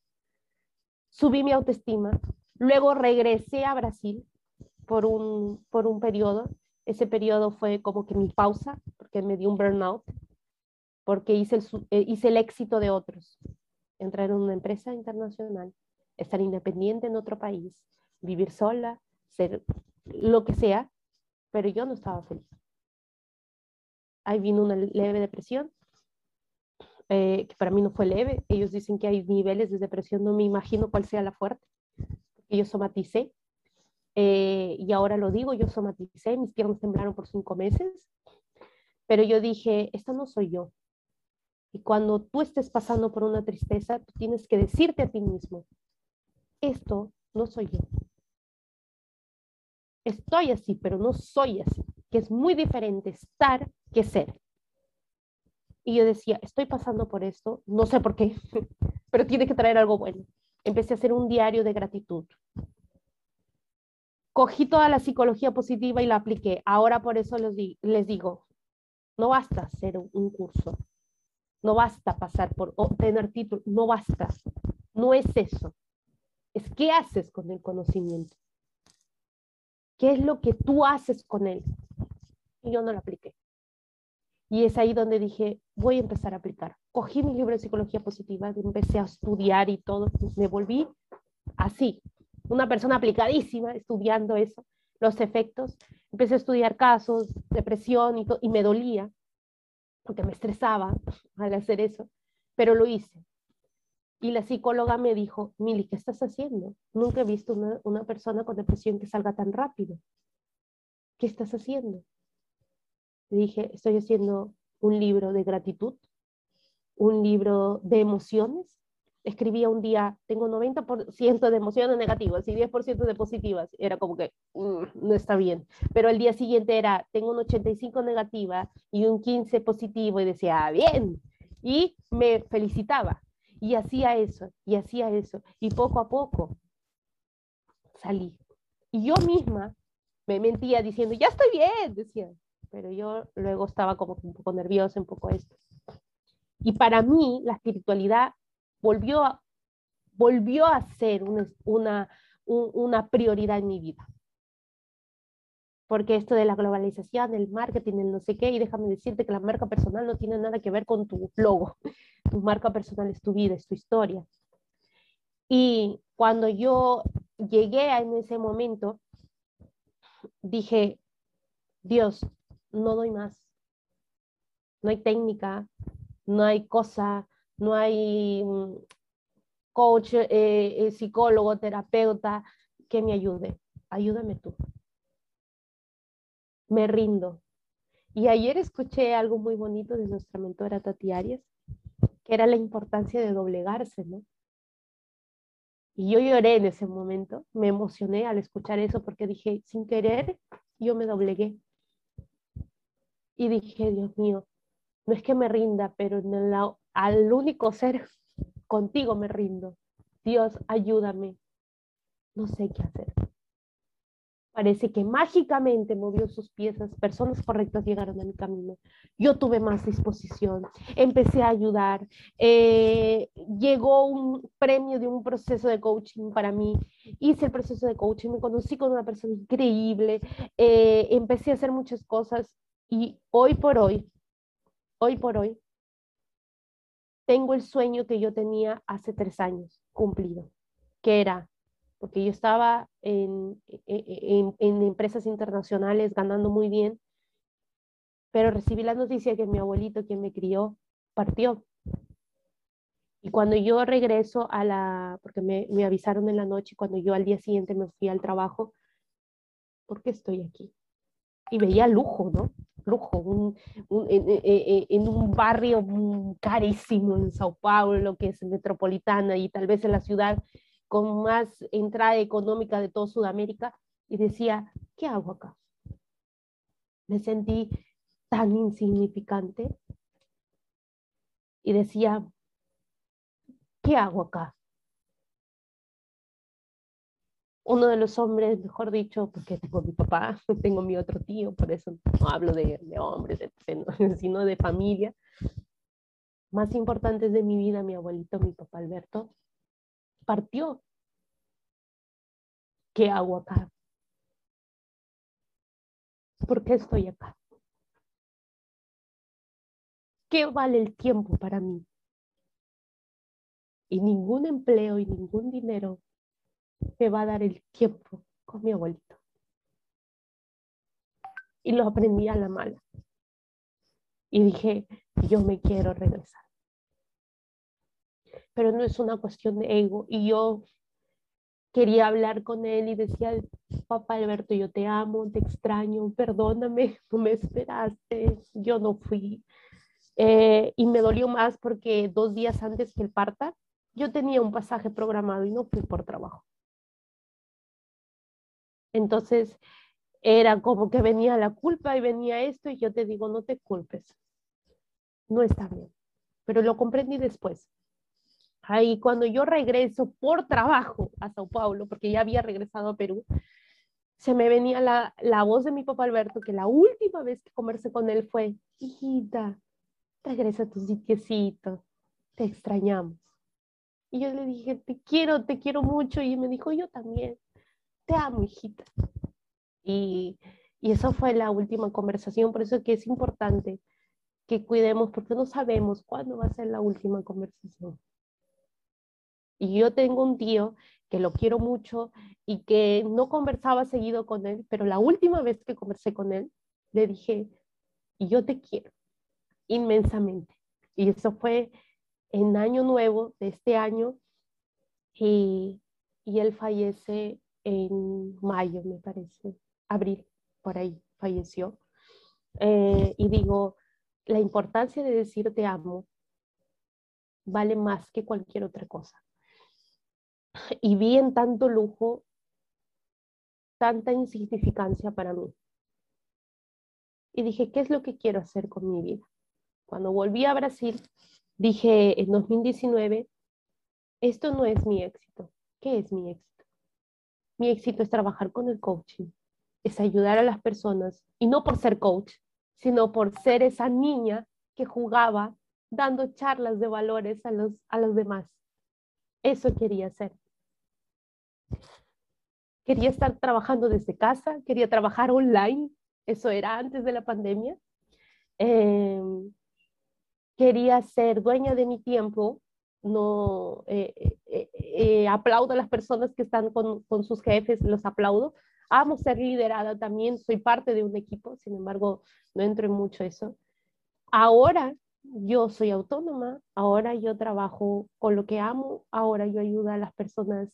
subí mi autoestima, luego regresé a Brasil por un, por un periodo, ese periodo fue como que mi pausa, porque me dio un burnout, porque hice el, eh, hice el éxito de otros, entrar en una empresa internacional, estar independiente en otro país, vivir sola, ser lo que sea, pero yo no estaba feliz. Ahí vino una leve depresión, eh, que para mí no fue leve. Ellos dicen que hay niveles de depresión, no me imagino cuál sea la fuerte, porque yo somaticé. Eh, y ahora lo digo, yo somaticé, mis piernas temblaron por cinco meses, pero yo dije, esta no soy yo. Y cuando tú estés pasando por una tristeza, tienes que decirte a ti mismo, esto no soy yo estoy así, pero no soy así, que es muy diferente estar que ser. Y yo decía, estoy pasando por esto, no sé por qué, pero tiene que traer algo bueno. Empecé a hacer un diario de gratitud. Cogí toda la psicología positiva y la apliqué. Ahora por eso les, digo, no basta hacer un curso, no basta pasar por obtener título, no basta. No es eso. Es qué haces con el conocimiento. ¿Qué es lo que tú haces con él? Y yo no lo apliqué. Y es ahí donde dije, voy a empezar a aplicar. Cogí mi libro de psicología positiva, empecé a estudiar y todo. Me volví así, una persona aplicadísima, estudiando eso, los efectos. Empecé a estudiar casos, depresión y, y me dolía, porque me estresaba al hacer eso, pero lo hice. Y la psicóloga me dijo, Mili, ¿qué estás haciendo? Nunca he visto una, una persona con depresión que salga tan rápido. ¿Qué estás haciendo? Le dije, estoy haciendo un libro de gratitud, un libro de emociones. Escribía un día, tengo 90% de emociones negativas y 10% de positivas. Era como que mm, no está bien. Pero el día siguiente era, tengo un 85 negativa y un 15 positivo y decía, ah, bien. Y me felicitaba. Y hacía eso, y hacía eso. Y poco a poco salí. Y yo misma me mentía diciendo, ya estoy bien, decía. Pero yo luego estaba como un poco nerviosa, un poco esto. Y para mí la espiritualidad volvió a, volvió a ser una, una, prioridad en mi vida porque esto de la globalización, el marketing, el no sé qué, y déjame decirte que la marca personal no tiene nada que ver con tu logo. Tu marca personal es tu vida, es tu historia. Y cuando yo llegué en ese momento, dije, Dios, no doy más. No hay técnica, no hay cosa, no hay mm, coach, eh, eh, psicólogo, terapeuta que me ayude. Ayúdame tú me rindo. Y ayer escuché algo muy bonito de nuestra mentora Tati Arias, que era la importancia de doblegarse, ¿no? Y yo lloré en ese momento, me emocioné al escuchar eso porque dije, sin querer, yo me doblegué. Y dije, Dios mío, no es que me rinda, pero en el, al único ser contigo me rindo. Dios, ayúdame. No sé qué hacer. Parece que mágicamente movió sus piezas, personas correctas llegaron a mi camino. Yo tuve más disposición, empecé a ayudar, eh, llegó un premio de un proceso de coaching para mí, hice el proceso de coaching, me conocí con una persona increíble, eh, empecé a hacer muchas cosas y hoy por hoy, hoy por hoy, tengo el sueño que yo tenía hace tres años cumplido, que era porque yo estaba en, e, e, en, en, empresas internacionales ganando muy bien, pero recibí la noticia que mi abuelito, quien me crió, partió. Y cuando yo regreso a la, porque me, me avisaron en la noche, cuando yo al día siguiente me fui al trabajo, ¿por qué estoy aquí? Y veía lujo, ¿no? Lujo, en, en, un barrio carísimo en Sao Paulo, que es metropolitana, y tal vez en la ciudad con más entrada económica de toda Sudamérica y decía, ¿qué hago acá? me sentí tan insignificante y decía, ¿qué hago acá? Uno de los hombres, mejor dicho, porque tengo mi papá, tengo mi otro tío, por eso no hablo de, hombres, sino de familia, más importantes de mi vida, mi abuelito, mi papá Alberto, partió. ¿Qué hago acá? ¿Por qué estoy acá? ¿Qué vale el tiempo para mí? Y ningún empleo y ningún dinero me va a dar el tiempo con mi abuelito. Y lo aprendí a la mala. Y dije, yo me quiero regresar. Pero no es una cuestión de ego. Y yo quería hablar con él y decía, papá Alberto, yo te amo, te extraño, perdóname, no me esperaste, yo no fui. Eh, y me dolió más porque dos días antes que el parta, yo tenía un pasaje programado y no fui por trabajo. Entonces, era como que venía la culpa y venía esto y yo te digo, no te culpes, no está bien. Pero lo comprendí después. Ahí cuando yo regreso por trabajo a Sao Paulo, porque ya había regresado a Perú, se me venía la, la voz de mi papá Alberto, que la última vez que conversé con él fue, hijita, regresa a tu sitiecito, te extrañamos. Y yo le dije, te quiero, te quiero mucho. Y me dijo, yo también, te amo, hijita. Y, y eso fue la última conversación, por eso que es importante que cuidemos, porque no sabemos cuándo va a ser la última conversación. Y yo tengo un tío que lo quiero mucho y que no conversaba seguido con él, pero la última vez que conversé con él, le dije, y yo te quiero inmensamente. Y eso fue en año nuevo de este año y, y él fallece en mayo, me parece, abril, por ahí falleció. Eh, y digo, la importancia de decir te amo vale más que cualquier otra cosa y vi en tanto lujo tanta insignificancia para mí. Y dije, ¿qué es lo que quiero hacer con mi vida? Cuando volví a Brasil, dije en 2019, esto no es mi éxito. ¿Qué es mi éxito? Mi éxito es trabajar con el coaching, es ayudar a las personas, y no por ser coach, sino por ser esa niña que jugaba dando charlas de valores a los, a los demás. Eso quería hacer. Quería estar trabajando desde casa, quería trabajar online, eso era antes de la pandemia. Em, quería ser dueña de mi tiempo, no eh, eh, eh, aplaudo a las personas que están con, con, sus jefes, los aplaudo. Amo ser liderada también, soy parte de un equipo, sin embargo, no entro en mucho eso. Ahora yo soy autónoma, ahora yo trabajo con lo que amo, ahora yo ayudo a las personas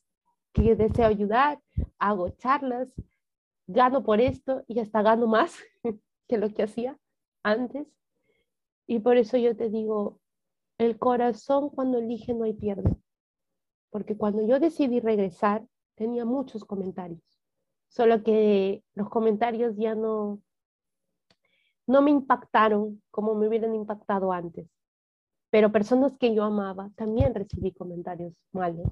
que deseo ayudar, hago charlas, gano por esto y hasta gano más que lo que hacía antes. Y por eso yo te digo, el corazón cuando elige no hay pierde. Porque cuando yo decidí regresar, tenía muchos comentarios. Solo que los comentarios ya no, no me impactaron como me hubieran impactado antes. Pero personas que yo amaba también recibí comentarios malos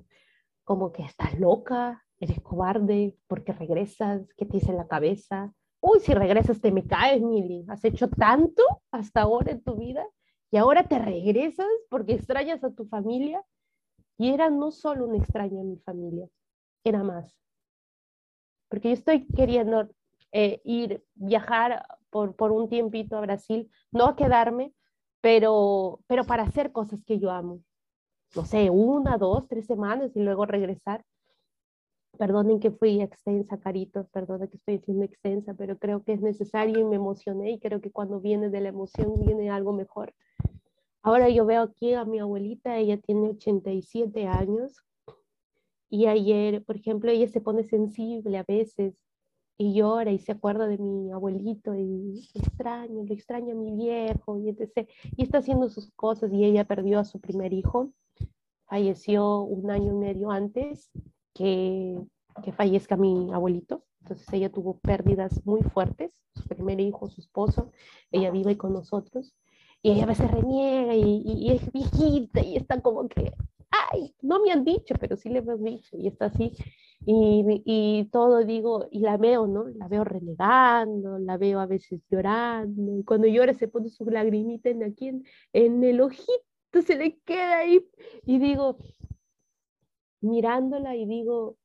como que estás loca, eres cobarde, porque regresas, ¿qué te dice en la cabeza? Uy, si regresas te me caes, Mili, has hecho tanto hasta ahora en tu vida y ahora te regresas porque extrañas a tu familia. Y era no solo un extraño en mi familia, era más. Porque yo estoy queriendo eh, ir, viajar por, por un tiempito a Brasil, no a quedarme, pero, pero para hacer cosas que yo amo no sé, una, dos, tres semanas y luego regresar. Perdonen que fui extensa, caritos, perdonen que estoy diciendo extensa, pero creo que es necesario y me emocioné y creo que cuando viene de la emoción viene algo mejor. Ahora yo veo aquí a mi abuelita, ella tiene 87 años y ayer, por ejemplo, ella se pone sensible a veces y llora y se acuerda de mi abuelito y extraño, lo extraña a mi viejo y etc. Y está haciendo sus cosas y ella perdió a su primer hijo falleció un año y medio antes que, que fallezca mi abuelito. Entonces ella tuvo pérdidas muy fuertes, su primer hijo, su esposo, ella vive con nosotros y ella a veces reniega y, y, es viejita y está como que, ay, no me han dicho, pero sí le hemos dicho y está así. Y, y, todo digo, y la veo, ¿no? La veo renegando, la veo a veces llorando, y cuando llora se pone su lagrimita en aquí en, en el ojito, se le queda ahí, y digo, mirándola y digo,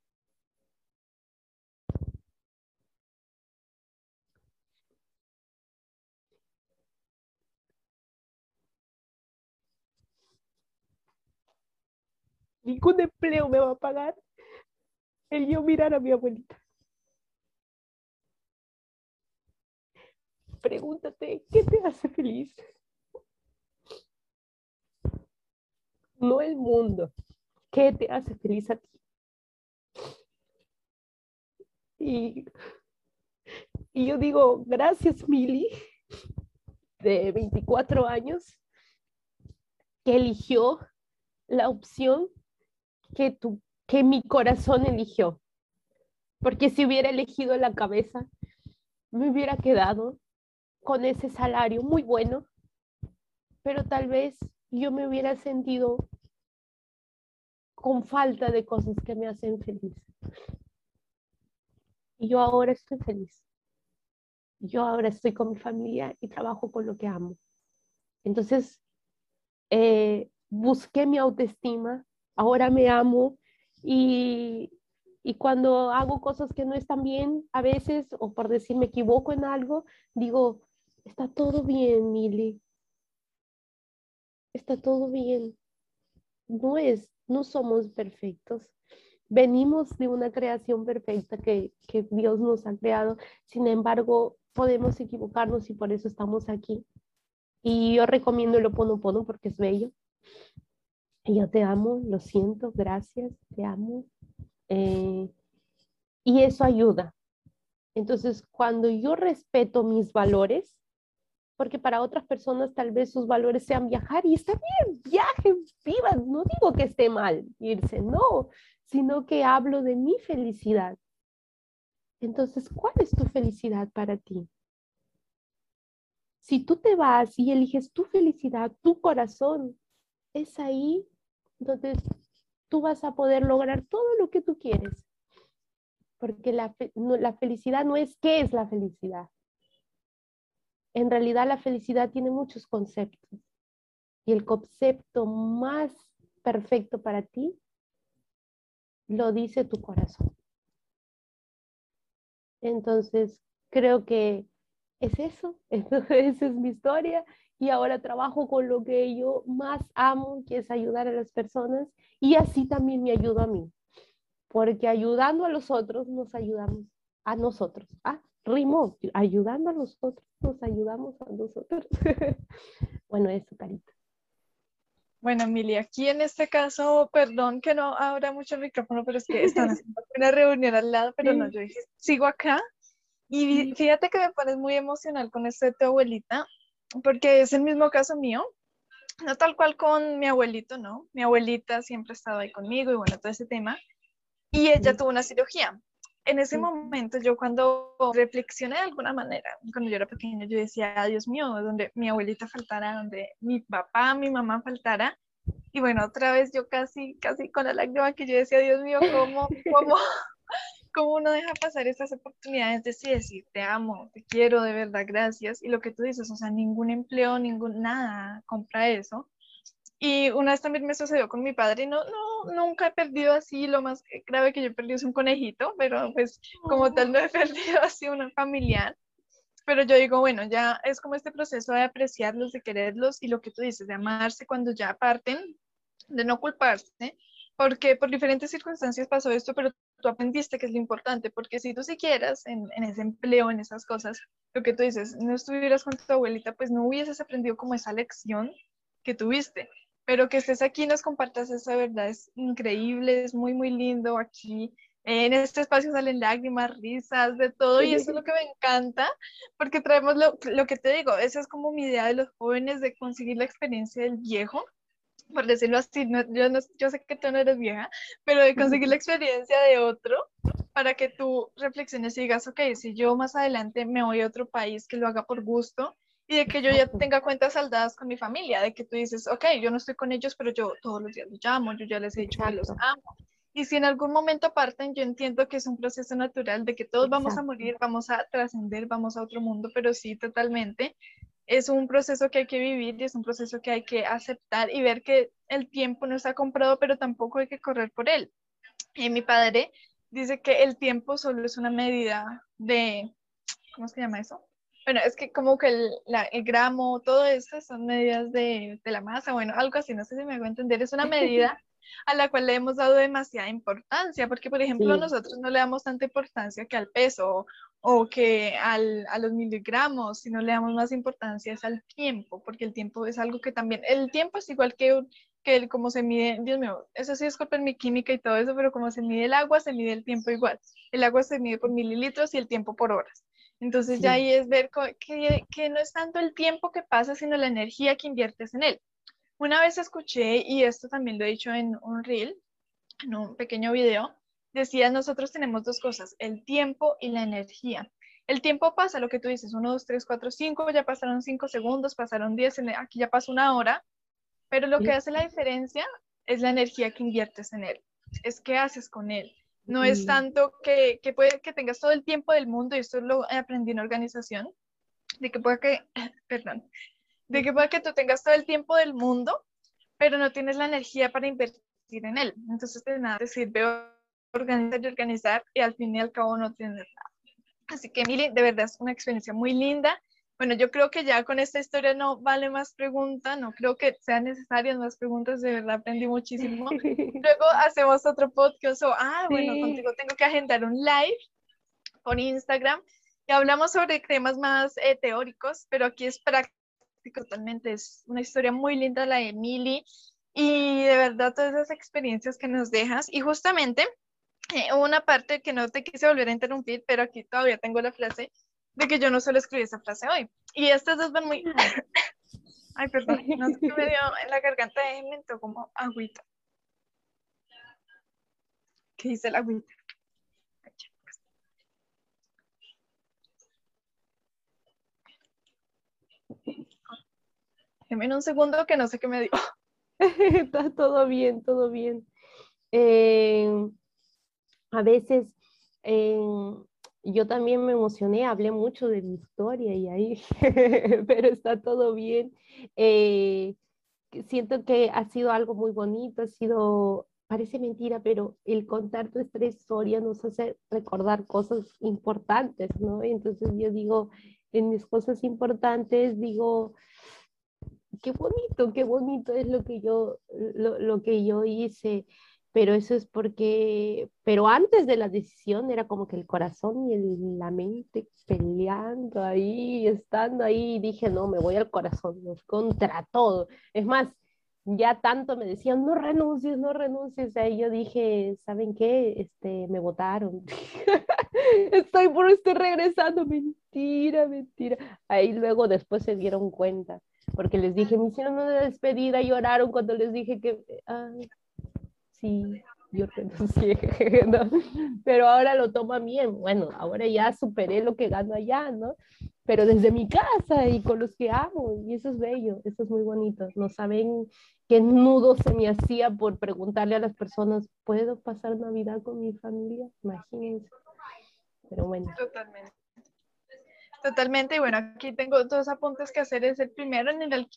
ningún empleo me va a pagar el yo mirar a mi abuelita. Pregúntate, ¿qué te hace feliz? No el mundo. ¿Qué te hace feliz a ti? Y, y yo digo, gracias Mili, de 24 años, que eligió la opción que, tu, que mi corazón eligió. Porque si hubiera elegido la cabeza, me hubiera quedado con ese salario muy bueno, pero tal vez yo me hubiera sentido con falta de cosas que me hacen feliz. Y yo ahora estoy feliz. Yo ahora estoy con mi familia y trabajo con lo que amo. Entonces, eh, busqué mi autoestima ahora me amo y, y cuando hago cosas que no están bien, a veces, o por decir me equivoco en algo, digo, está todo bien, Mili. Está todo bien. No es, no somos perfectos. Venimos de una creación perfecta que, que Dios nos ha creado. Sin embargo, podemos equivocarnos y por eso estamos aquí. Y yo recomiendo el Oponopono porque es bello. Yo te amo, lo siento, gracias, te amo. Eh, y eso ayuda. Entonces, cuando yo respeto mis valores, porque para otras personas tal vez sus valores sean viajar y está bien, viajen, vivan, no digo que esté mal irse, no, sino que hablo de mi felicidad. Entonces, ¿cuál es tu felicidad para ti? Si tú te vas y eliges tu felicidad, tu corazón, es ahí donde tú vas a poder lograr todo lo que tú quieres. Porque la, la felicidad no es qué es la felicidad. En realidad la felicidad tiene muchos conceptos. Y el concepto más perfecto para ti lo dice tu corazón. Entonces, creo que es eso. esa es mi historia y ahora trabajo con lo que yo más amo, que es ayudar a las personas y así también me ayudo a mí, porque ayudando a los otros nos ayudamos a nosotros. Ah, rimó, ayudando a los otros nos ayudamos a nosotros. bueno, eso, Carita. Bueno, Mili, aquí en este caso, perdón que no abra mucho el micrófono, pero es que están haciendo una reunión al lado, pero no, yo dije, sigo acá. Y fíjate que me pones muy emocional con esto de tu abuelita, porque es el mismo caso mío, no tal cual con mi abuelito, ¿no? Mi abuelita siempre estaba ahí conmigo y bueno, todo ese tema. Y ella tuvo una cirugía. En ese momento yo cuando reflexioné de alguna manera, cuando yo era pequeña, yo decía, Dios mío, donde mi abuelita faltara, donde mi papá, mi mamá faltara. Y bueno, otra vez yo casi, casi con la lágrima que yo decía, Dios mío, ¿cómo, cómo, cómo uno deja pasar estas oportunidades de sí decir, te amo, te quiero, de verdad, gracias. Y lo que tú dices, o sea, ningún empleo, ningún nada compra eso. Y una vez también me sucedió con mi padre, no, no, nunca he perdido así, lo más grave que yo perdido es un conejito, pero pues como tal no he perdido así una familiar. Pero yo digo, bueno, ya es como este proceso de apreciarlos, de quererlos y lo que tú dices, de amarse cuando ya parten, de no culparse, porque por diferentes circunstancias pasó esto, pero tú aprendiste que es lo importante, porque si tú siquieras en, en ese empleo, en esas cosas, lo que tú dices, no estuvieras con tu abuelita, pues no hubieses aprendido como esa lección que tuviste. Pero que estés aquí y nos compartas esa verdad es increíble, es muy, muy lindo aquí. En este espacio salen lágrimas, risas, de todo, y eso es lo que me encanta, porque traemos lo, lo que te digo, esa es como mi idea de los jóvenes, de conseguir la experiencia del viejo, por decirlo así, yo, no, yo sé que tú no eres vieja, pero de conseguir la experiencia de otro para que tú reflexiones y digas, ok, si yo más adelante me voy a otro país que lo haga por gusto y de que yo ya tenga cuentas saldadas con mi familia, de que tú dices, ok, yo no estoy con ellos, pero yo todos los días los llamo, yo ya les he dicho que los amo. Y si en algún momento parten, yo entiendo que es un proceso natural de que todos vamos a morir, vamos a trascender, vamos a otro mundo, pero sí, totalmente. Es un proceso que hay que vivir y es un proceso que hay que aceptar y ver que el tiempo no está comprado, pero tampoco hay que correr por él. Y mi padre dice que el tiempo solo es una medida de, ¿cómo se llama eso? Bueno, es que como que el, el gramo, todo esto son medidas de, de, la masa, bueno, algo así, no sé si me hago entender, es una medida a la cual le hemos dado demasiada importancia, porque por ejemplo nosotros no le damos tanta importancia que al peso o que al, a los miligramos, sino le damos más importancia es al tiempo, porque el tiempo es algo que también, el tiempo es igual que, que el, como se mide, Dios mío, eso sí es culpa mi química y todo eso, pero como se mide el agua, se mide el tiempo igual. El agua se mide por mililitros y el tiempo por horas. Entonces ya ahí es ver que, que no es tanto el tiempo que pasa, sino la energía que inviertes en él. Una vez escuché, y esto también lo he dicho en un reel, en un pequeño video, decía, nosotros tenemos dos cosas, el tiempo y la energía. El tiempo pasa, lo que tú dices, 1, 2, 3, 4, 5, ya pasaron 5 segundos, pasaron 10, aquí ya pasó una hora, pero lo que hace la diferencia es la energía que inviertes en él, es qué haces con él. No es tanto que, que, puede que tengas todo el tiempo del mundo, y esto lo aprendí en organización, de que puede que, perdón, de que puede que tú tengas todo el tiempo del mundo, pero no tienes la energía para invertir en él. Entonces, de nada te sirve organizar y organizar y al fin y al cabo no tienes nada. Así que, Mili, de verdad es una experiencia muy linda. Bueno, yo creo que ya con esta historia no vale más preguntas, no creo que sean necesarias más preguntas, de verdad aprendí muchísimo. Luego hacemos otro podcast o, ah, bueno, contigo tengo que agendar un live por Instagram y hablamos sobre temas más eh, teóricos, pero aquí es práctico totalmente, es una historia muy linda la de Emily y de verdad todas esas experiencias que nos dejas y justamente eh, una parte que no te quise volver a interrumpir, pero aquí todavía tengo la frase de que yo no solo escribí esa frase hoy. Y estas dos van muy... Ay, perdón, no sé qué me dio en la garganta, me como agüita. ¿Qué dice la agüita? Deme un segundo que no sé qué me dio. Está todo bien, todo bien. Eh, a veces yo también me emocioné, hablé mucho de mi historia y ahí, pero está todo bien. Eh, siento que ha sido algo muy bonito, ha sido, parece mentira, pero el contar nuestra historia nos hace recordar cosas importantes, ¿no? Entonces yo digo, en mis cosas importantes, digo, qué bonito, qué bonito es lo que yo, lo, lo que yo hice pero eso es porque, pero antes de la decisión era como que el corazón y la mente peleando ahí, estando ahí, dije, no, me voy al corazón, contra todo. Es más, ya tanto me decían, no renuncies, no renuncies, ahí yo dije, ¿saben qué? Este, me votaron. estoy por estoy regresando, mentira, mentira. Ahí luego después se dieron cuenta, porque les dije, me hicieron una despedida, lloraron cuando les dije que, sí, yo renuncié, ¿no? Pero ahora lo toma bien, bueno, ahora ya superé lo que gano allá, ¿no? Pero desde mi casa y con los que amo, y eso es bello, eso es muy bonito. No saben qué nudo se me hacía por preguntarle a las personas, ¿puedo pasar Navidad con mi familia? Imagínense. Pero bueno. Totalmente. Totalmente, y bueno, aquí tengo dos apuntes que hacer. Es el primero en el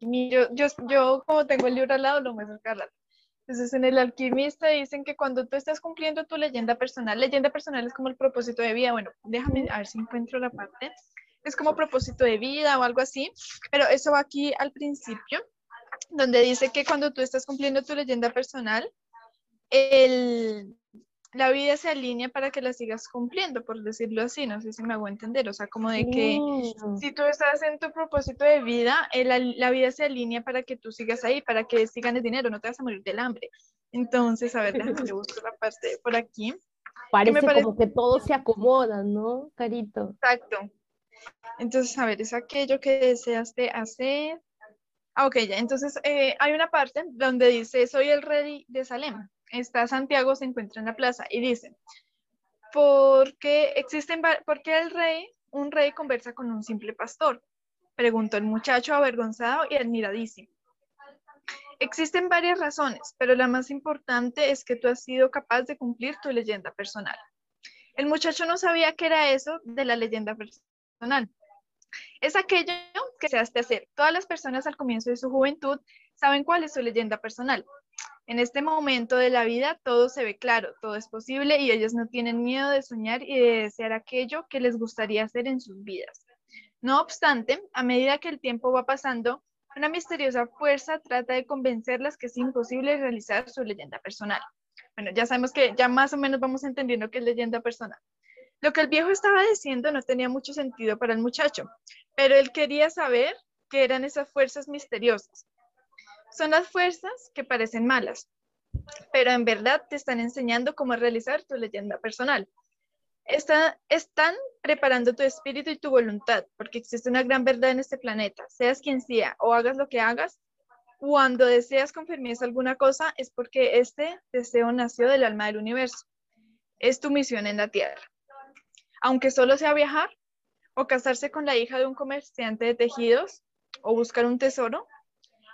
yo, yo, yo como tengo el libro al lado, lo muestro a entonces, en el alquimista dicen que cuando tú estás cumpliendo tu leyenda personal, leyenda personal es como el propósito de vida. Bueno, déjame a ver si encuentro la parte. Es como propósito de vida o algo así, pero eso va aquí al principio, donde dice que cuando tú estás cumpliendo tu leyenda personal, el, la vida se alinea para que la sigas cumpliendo, por decirlo así, no sé si me hago entender, o sea, como de que si tú estás en tu propósito de vida, eh, la, vida se alinea para que tú sigas ahí, para que sí ganes dinero, no te vas a morir del hambre. Entonces, a ver, déjame buscar la parte por aquí. Parece, parece como que todo se acomoda, ¿no, Carito? Exacto. Entonces, a ver, es aquello que deseaste hacer. Ah, ok, ya. Entonces, eh, hay una parte donde dice, soy el rey de Salem está Santiago, se encuentra en la plaza y dice, porque existen, ¿por qué el rey, un rey conversa con un simple pastor? Preguntó el muchacho avergonzado y admiradísimo. Existen varias razones, pero la más importante es que tú has sido capaz de cumplir tu leyenda personal. El muchacho no sabía qué era eso de la leyenda personal. Es aquello que se hace hacer. Todas las personas al comienzo de su juventud saben cuál es su leyenda personal. En este momento de la vida todo se ve claro, todo es posible y ellos no tienen miedo de soñar y de desear aquello que les gustaría hacer en sus vidas. No obstante, a medida que el tiempo va pasando, una misteriosa fuerza trata de convencerlas que es imposible realizar su leyenda personal. Bueno, ya sabemos que ya más o menos vamos entendiendo qué es leyenda personal. Lo que el viejo estaba diciendo no tenía mucho sentido para el muchacho, pero él quería saber qué eran esas fuerzas misteriosas. Son las fuerzas que parecen malas, pero en verdad te están enseñando cómo realizar tu leyenda personal. están preparando tu espíritu y tu voluntad, porque existe una gran verdad en este planeta. Seas quien sea o hagas lo que hagas, cuando deseas con firmeza alguna cosa es porque este deseo nació del alma del universo. Es tu misión en la Tierra aunque solo sea viajar o casarse con la hija de un comerciante de tejidos o buscar un tesoro.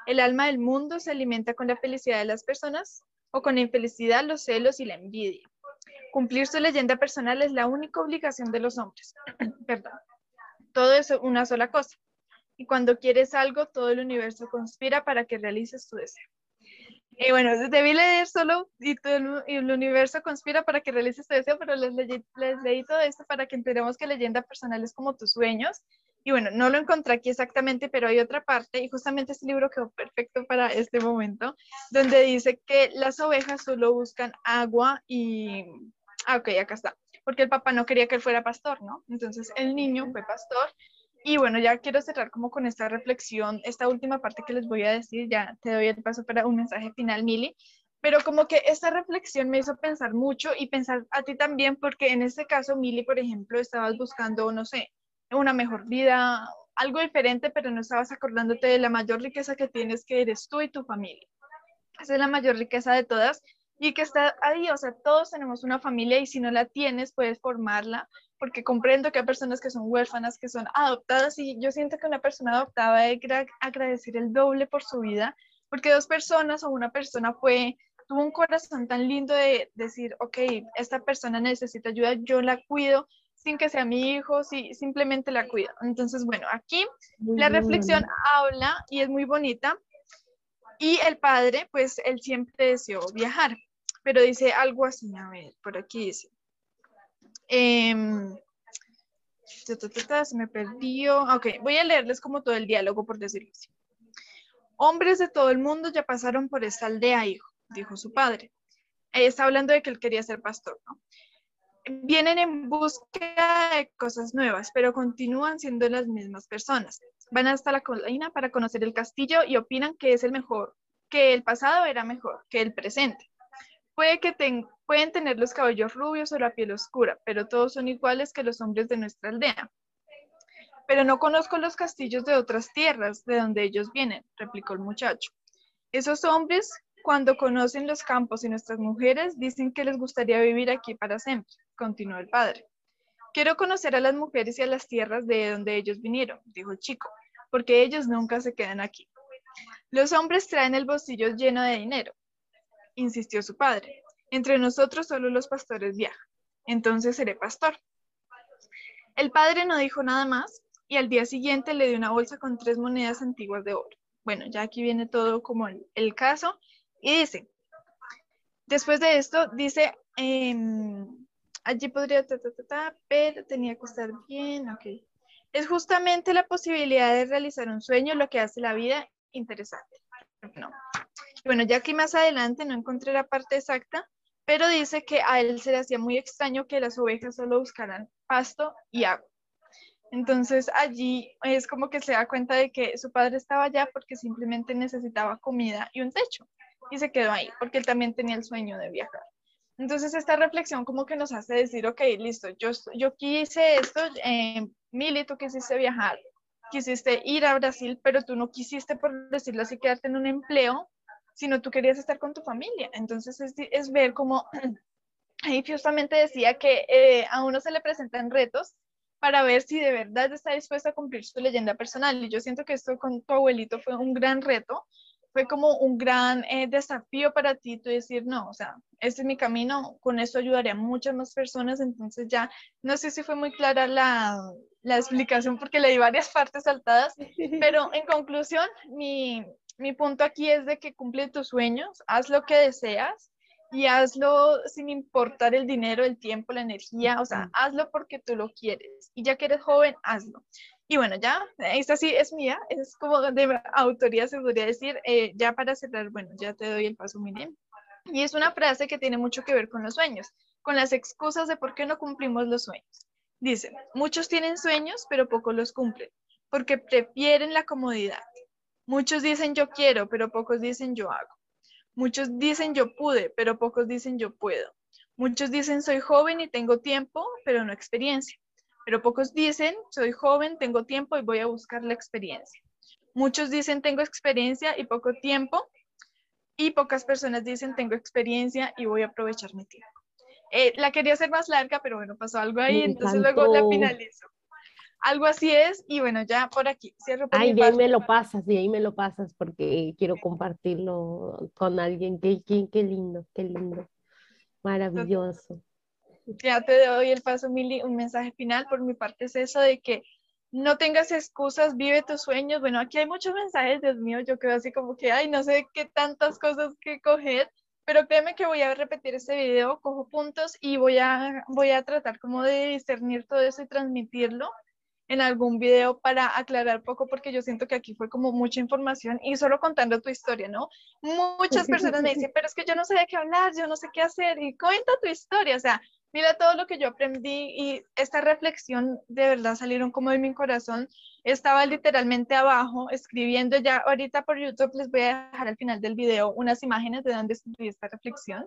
El alma del mundo se alimenta con la felicidad de las personas o con la infelicidad, los celos y la envidia. Cumplir su leyenda personal es la única obligación de los hombres. Perdón. Todo es una sola cosa. Y cuando quieres algo, todo el universo conspira para que realices tu deseo. Y bueno, debí leer solo y, el, universo conspira para que realices tu deseo, pero les, les leí todo esto para que entendamos que leyenda personal es como tus sueños. Y bueno, no lo encontré aquí exactamente, pero hay otra parte, y justamente este libro quedó perfecto para este momento, donde dice que las ovejas solo buscan agua y... Ah, ok, acá está. Porque el papá no quería que él fuera pastor, ¿no? Entonces el niño fue pastor y bueno, ya quiero cerrar como con esta reflexión, esta última parte que les voy a decir, ya te doy el paso para un mensaje final, Mili, pero como que esta reflexión me hizo pensar mucho y pensar a ti también, porque en este caso, Mili, por ejemplo, estabas buscando, no sé, una mejor vida, algo diferente, pero no estabas acordándote de la mayor riqueza que tienes, que eres tú y tu familia. Esa es la mayor riqueza de todas y que está ahí, o sea, todos tenemos una familia y si no la tienes, puedes formarla, porque comprendo que hay personas que son huérfanas, que son adoptadas y yo siento que una persona adoptada debe agradecer el doble por su vida, porque dos personas o una persona fue, tuvo un corazón tan lindo de decir, ok, esta persona necesita ayuda, yo la cuido sin que sea mi hijo, si, simplemente la cuido. Entonces, bueno, aquí la reflexión habla y es muy bonita. Y el padre, pues él siempre deseó viajar, pero dice algo así, a ver, por aquí dice, Em, se me perdió. Ok, voy a leerles como todo el diálogo, por decirlo así. Hombres de todo el mundo ya pasaron por esta aldea, hijo, dijo su padre. Está hablando de que él quería ser pastor, ¿no? Vienen en búsqueda de cosas nuevas, pero continúan siendo las mismas personas. Van hasta la colina para conocer el castillo y opinan que es el mejor, que el pasado era mejor que el presente. Puede que pueden tener los cabellos rubios o la piel oscura, pero todos son iguales que los hombres de nuestra aldea. Pero no conozco los castillos de otras tierras de donde ellos vienen, replicó el muchacho. Esos hombres, cuando conocen los campos y nuestras mujeres, dicen que les gustaría vivir aquí para siempre, continuó el padre. Quiero conocer a las mujeres y a las tierras de donde ellos vinieron, dijo el chico, porque ellos nunca se quedan aquí. Los hombres traen el bolsillo lleno de dinero, insistió su padre. Entre nosotros solo los pastores viajan. Entonces seré pastor. El padre no dijo nada más y al día siguiente le dio una bolsa con tres monedas antiguas de oro. Bueno, ya aquí viene todo como el, caso. Y dice, después de esto, dice, em, allí podría, pero tenía que estar bien. Es justamente la posibilidad de realizar un sueño lo que hace la vida interesante. No, bueno, ya aquí más adelante no encontré la parte exacta, pero dice que a él se le hacía muy extraño que las ovejas solo buscaran pasto y agua. Entonces allí es como que se da cuenta de que su padre estaba allá porque simplemente necesitaba comida y un techo. Y se quedó ahí porque él también tenía el sueño de viajar. Entonces esta reflexión como que nos hace decir, ok, listo, yo, yo quise esto, eh, Mili, tú quisiste viajar, quisiste ir a Brasil, pero tú no quisiste, por decirlo así, quedarte en un empleo sino tú querías estar con tu familia. Entonces es, ver cómo ahí justamente decía que eh, a uno se le presentan retos para ver si de verdad está dispuesto a cumplir su leyenda personal. Y yo siento que esto con tu abuelito fue un gran reto, fue como un gran eh, desafío para ti, tú decir, no, o sea, este es mi camino, con esto ayudaría a muchas más personas, entonces ya, no sé si fue muy clara la, la explicación porque le di varias partes saltadas, pero en conclusión, mi, mi punto aquí es de que cumple tus sueños, haz lo que deseas, y hazlo sin importar el dinero, el tiempo, la energía, o sea, hazlo porque tú lo quieres. Y ya que eres joven, hazlo. Y bueno, ya, esta sí es mía, es como de autoría, se podría decir. Eh, ya para cerrar, bueno, ya te doy el paso, miren. Y es una frase que tiene mucho que ver con los sueños, con las excusas de por qué no cumplimos los sueños. Dice, muchos tienen sueños, pero pocos los cumplen, porque prefieren la comodidad. Muchos dicen yo quiero, pero pocos dicen yo hago. Muchos dicen yo pude, pero pocos dicen yo puedo. Muchos dicen soy joven y tengo tiempo, pero no experiencia. Pero pocos dicen soy joven, tengo tiempo y voy a buscar la experiencia. Muchos dicen tengo experiencia y poco tiempo. Y pocas personas dicen tengo experiencia y voy a aprovechar mi tiempo. Eh, la quería hacer más larga, pero bueno, pasó algo ahí, entonces luego la finalizo. Algo así es, y bueno, ya por aquí, cierro Ay, de ahí me lo pasas, de ahí me lo pasas, porque quiero compartirlo con alguien. Qué, qué, qué lindo, qué lindo. Maravilloso. Ya te doy el paso, Mili, un mensaje final. Por mi parte es eso de que no tengas excusas, vive tus sueños. Bueno, aquí hay muchos mensajes, Dios mío, yo creo así como que, ay, no sé qué tantas cosas que coger, pero créeme que voy a repetir este video, cojo puntos y voy a, voy a tratar como de discernir todo eso y transmitirlo en algún video para aclarar poco, porque yo siento que aquí fue como mucha información y solo contando tu historia, ¿no? Muchas personas me dicen, pero es que yo no sé de qué hablar, yo no sé qué hacer, y cuenta tu historia, o sea, mira todo lo que yo aprendí y esta reflexión de verdad salieron como de mi corazón. Estaba literalmente abajo escribiendo ya, ahorita por YouTube les voy a dejar al final del video unas imágenes de dónde escribí esta reflexión.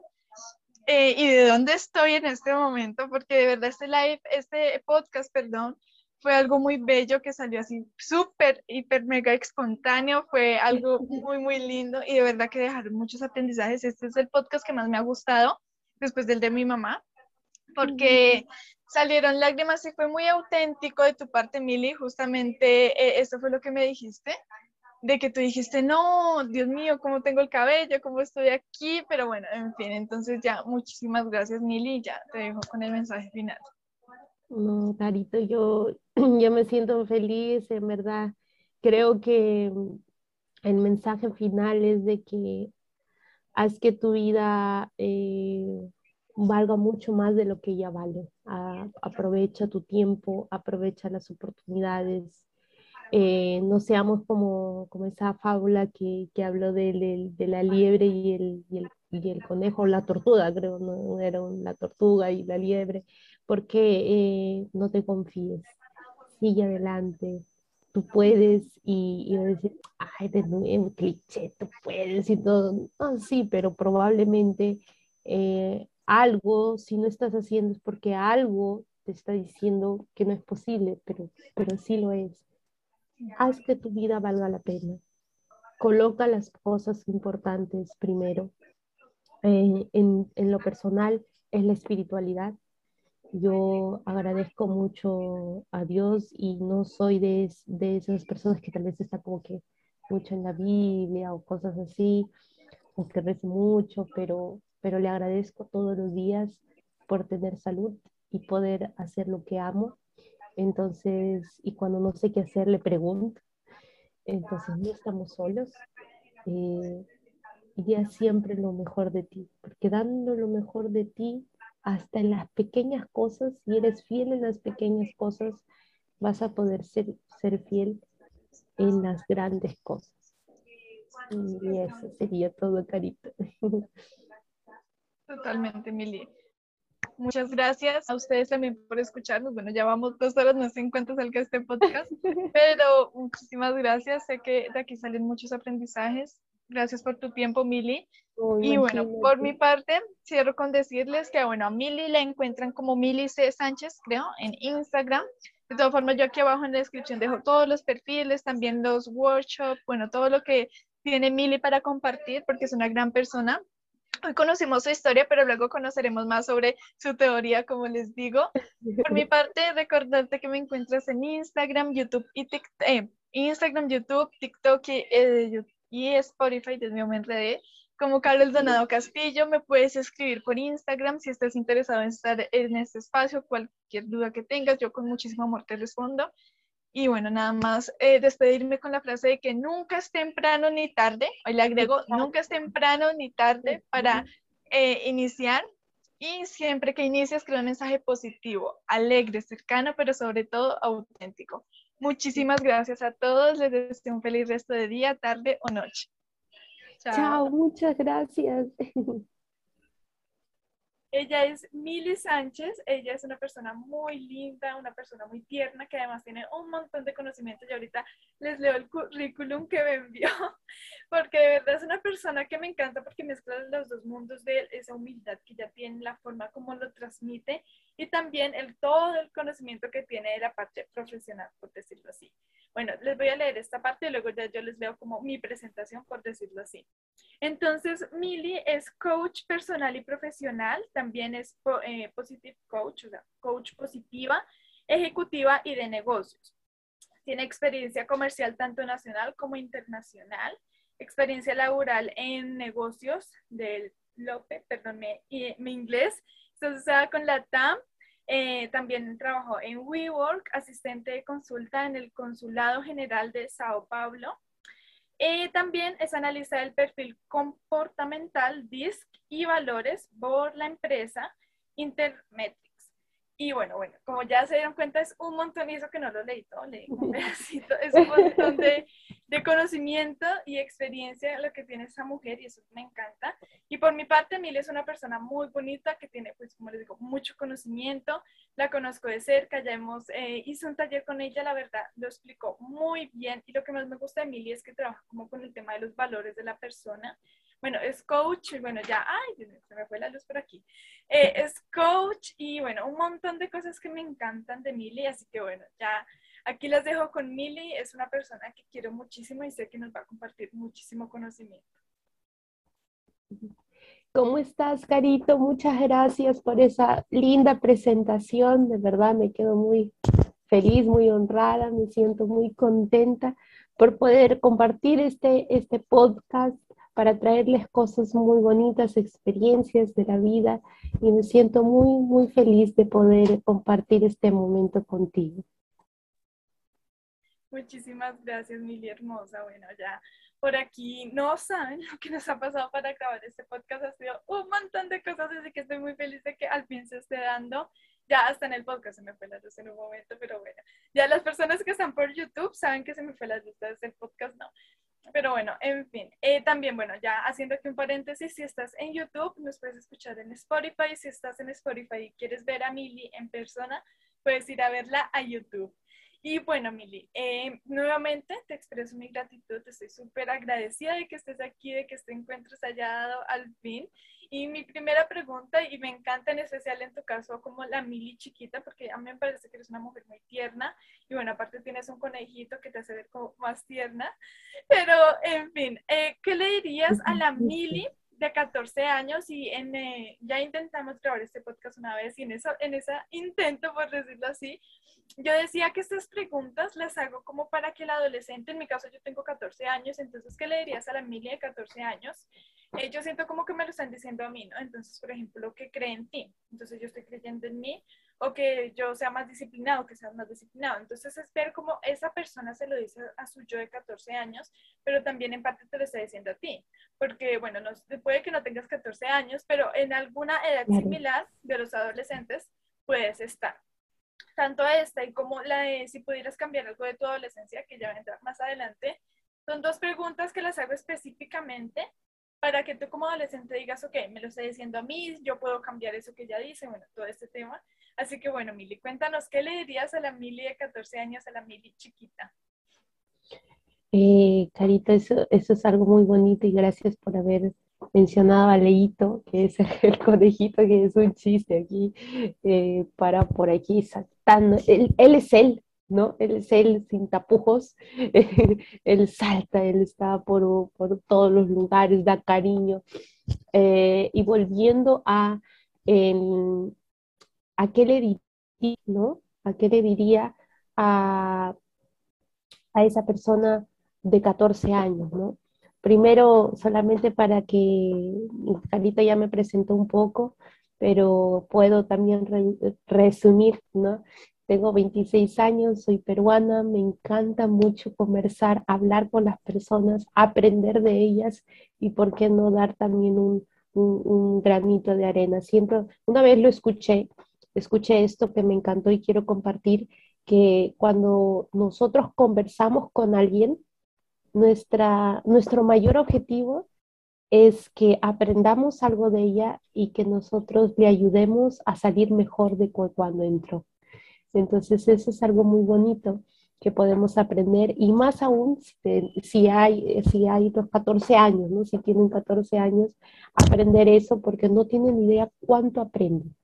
Eh, y de dónde estoy en este momento, porque de verdad este live, este podcast, perdón, fue algo muy bello que salió así súper, hiper, mega espontáneo, fue algo muy, muy lindo y de verdad que dejaron muchos aprendizajes. Este es el podcast que más me ha gustado después del de mi mamá, porque salieron lágrimas y fue muy auténtico de tu parte, Mili, justamente eh, esto fue lo que me dijiste, de que tú dijiste, no, Dios mío, cómo tengo el cabello, cómo estoy aquí, pero bueno, en fin, entonces ya, muchísimas gracias, Mili, ya te dejo con el mensaje final. No, Carito, yo, yo me siento feliz, en verdad. Creo que el mensaje final es de que haz que tu vida eh, valga mucho más de lo que ya vale. aprovecha tu tiempo, aprovecha las oportunidades. Eh, no seamos como, como esa fábula que, que habló de, de, la liebre y el, y el, y el conejo, la tortuga, creo, no era la tortuga y la liebre porque eh, no te confíes, sigue adelante, tú puedes y, y decir, ay, de nuevo, cliché, tú puedes y todo. Ah, sí, pero probablemente eh, algo, si no estás haciendo es porque algo te está diciendo que no es posible, pero, pero sí lo es. Haz que tu vida valga la pena. Coloca las cosas importantes primero. Eh, en, en lo personal es la espiritualidad yo agradezco mucho a Dios y no soy de, de esas personas que tal vez está como que mucho en la Biblia o cosas así, o que rezo mucho, pero, pero le agradezco todos los días por tener salud y poder hacer lo que amo. Entonces, y cuando no sé qué hacer, le pregunto. Entonces, no estamos solos. Eh, y ya siempre lo mejor de ti, porque dando lo mejor de ti, hasta en las pequeñas cosas, si eres fiel en las pequeñas cosas, vas a poder ser, ser fiel en las grandes cosas. Y eso sería todo, Carito. Totalmente, Mili. Muchas gracias a ustedes también por escucharnos. Bueno, ya vamos dos horas, no sé en cuánto salga este podcast, pero muchísimas gracias. Sé que de aquí salen muchos aprendizajes. Gracias por tu tiempo, Mili. y bueno, por mi parte, cierro con decirles que, bueno, a Mili la encuentran como Mili C. Sánchez, creo, en Instagram. De todas formas, yo aquí abajo en la descripción dejo todos los perfiles, también los workshops, bueno, todo lo que tiene Mili para compartir, porque es una gran persona. Hoy conocimos su historia, pero luego conoceremos más sobre su teoría, como les digo. Por mi parte, recordarte que me encuentras en Instagram, YouTube y TikTok, eh, Instagram, YouTube, TikTok y, eh, y Spotify, desde mi me enredé. Como Carlos Donado Castillo, me puedes escribir por Instagram si estás interesado en estar en este espacio, cualquier duda que tengas, yo con muchísimo amor te respondo. Y bueno, nada más eh, despedirme con la frase de que nunca es temprano ni tarde. Hoy le agrego, nunca es temprano ni tarde para eh, iniciar. Y siempre que inicies, crea un mensaje positivo, alegre, cercano, pero sobre todo auténtico. Muchísimas gracias a todos. Les deseo un feliz resto de día, tarde o noche. Chao, muchas gracias. Ella es Mili Sánchez, ella es una persona muy linda, una persona muy tierna, que además tiene un montón de conocimiento y ahorita les leo el currículum que me envió, porque de verdad es una persona que me encanta porque mezcla los dos mundos de esa humildad que ya tiene, la forma como lo transmite y también el, todo el conocimiento que tiene de la parte profesional, por decirlo así. Bueno, les voy a leer esta parte y luego ya yo les leo como mi presentación, por decirlo así. Entonces, Mili es coach personal y profesional, también es eh, positive coach, o sea, coach positiva, ejecutiva y de negocios. Tiene experiencia comercial tanto nacional como internacional, experiencia laboral en negocios del Lope, perdón, mi, mi inglés, está asociada con la TAM eh, también trabajó en WeWork, asistente de consulta en el Consulado General de Sao Paulo. Eh, también es analista del perfil comportamental, DISC y valores por la empresa Intermetrics. Y bueno, bueno, como ya se dieron cuenta, es un montón, eso que no lo leí todo, leí un pedacito, es un montón de, de, conocimiento y experiencia lo que tiene esa mujer, y eso me encanta. Y por mi parte, Mil es una persona muy bonita que tiene, pues, como les digo, mucho conocimiento, la conozco de cerca, ya hemos, eh, hice un taller con ella, la verdad, lo explicó muy bien, y lo que más me gusta de Mili es que trabaja como con el tema de los valores de la persona, bueno, es coach, y bueno, ya, ay, se me fue la luz por aquí. Eh, es coach y bueno, un montón de cosas que me encantan de Mili, así que bueno, ya aquí las dejo con Mili, es una persona que quiero muchísimo y sé que nos va a compartir muchísimo conocimiento. ¿Cómo estás, Carito? Muchas gracias por esa linda presentación. De verdad me quedo muy feliz, muy honrada, me siento muy contenta por poder compartir este, este podcast para traerles cosas muy bonitas, experiencias de la vida y me siento muy, muy feliz de poder compartir este momento contigo. Muchísimas gracias, Mili Hermosa. Bueno, ya por aquí no saben lo que nos ha pasado para grabar este podcast. Ha sido un montón de cosas, así que estoy muy feliz de que al fin se esté dando. Ya hasta en el podcast se me fue la luz en un momento, pero bueno, ya las personas que están por YouTube saben que se me fue la luz desde el podcast, no. Pero bueno, en fin. Eh, también, bueno, ya haciendo aquí un paréntesis, si estás en YouTube, nos puedes escuchar en Spotify. Si estás en Spotify y quieres ver a Mili en persona, puedes ir a verla a YouTube. Y bueno, Mili, eh, nuevamente te expreso mi gratitud, estoy súper agradecida de que estés aquí, de que este encuentro se haya dado al fin. Y mi primera pregunta, y me encanta en especial en tu caso como la Mili chiquita, porque a mí me parece que eres una mujer muy tierna, y bueno, aparte tienes un conejito que te hace ver como más tierna, pero en fin, eh, ¿qué le dirías a la Mili de 14 años y en, eh, ya intentamos grabar este podcast una vez y en, eso, en ese intento, por decirlo así, yo decía que estas preguntas las hago como para que el adolescente, en mi caso yo tengo 14 años, entonces, ¿qué le dirías a la Emilia de 14 años? Eh, yo siento como que me lo están diciendo a mí, ¿no? Entonces, por ejemplo, que cree en ti. Entonces, yo estoy creyendo en mí o que yo sea más disciplinado, que sea más disciplinado. Entonces, es ver cómo esa persona se lo dice a su yo de 14 años, pero también en parte te lo está diciendo a ti. Porque, bueno, no, puede que no tengas 14 años, pero en alguna edad similar de los adolescentes puedes estar tanto esta y como la de si pudieras cambiar algo de tu adolescencia, que ya vendrá más adelante, son dos preguntas que las hago específicamente para que tú como adolescente digas, ok, me lo está diciendo a mí, yo puedo cambiar eso que ella dice, bueno, todo este tema. Así que bueno, Mili, cuéntanos, ¿qué le dirías a la Mili de 14 años, a la Mili chiquita? Eh, Carita, eso, eso es algo muy bonito y gracias por haber mencionado a Leito, que es el conejito, que es un chiste aquí, eh, para por aquí saltando. Él, él, es él, ¿no? Él es él sin tapujos, él salta, él está por, por, todos los lugares, da cariño. Eh, y volviendo a, a qué le diría. ¿A qué le a esa persona de 14 años, ¿no? Primero, solamente para que Carita ya me presentó un poco, pero puedo también resumir, ¿no? Tengo 26 años, soy peruana, me encanta mucho conversar, hablar con las personas, aprender de ellas y por qué no dar también un, un, granito de arena. Siempre, una vez lo escuché, escuché esto que me encantó y quiero compartir, que cuando nosotros conversamos con alguien, nuestra, nuestro mayor objetivo es que aprendamos algo de ella y que nosotros le ayudemos a salir mejor de cuando entró. Entonces eso es algo muy bonito que podemos aprender y más aún si, hay, si hay los 14 años, ¿no? si tienen 14 años, aprender eso porque no tienen idea cuánto aprenden.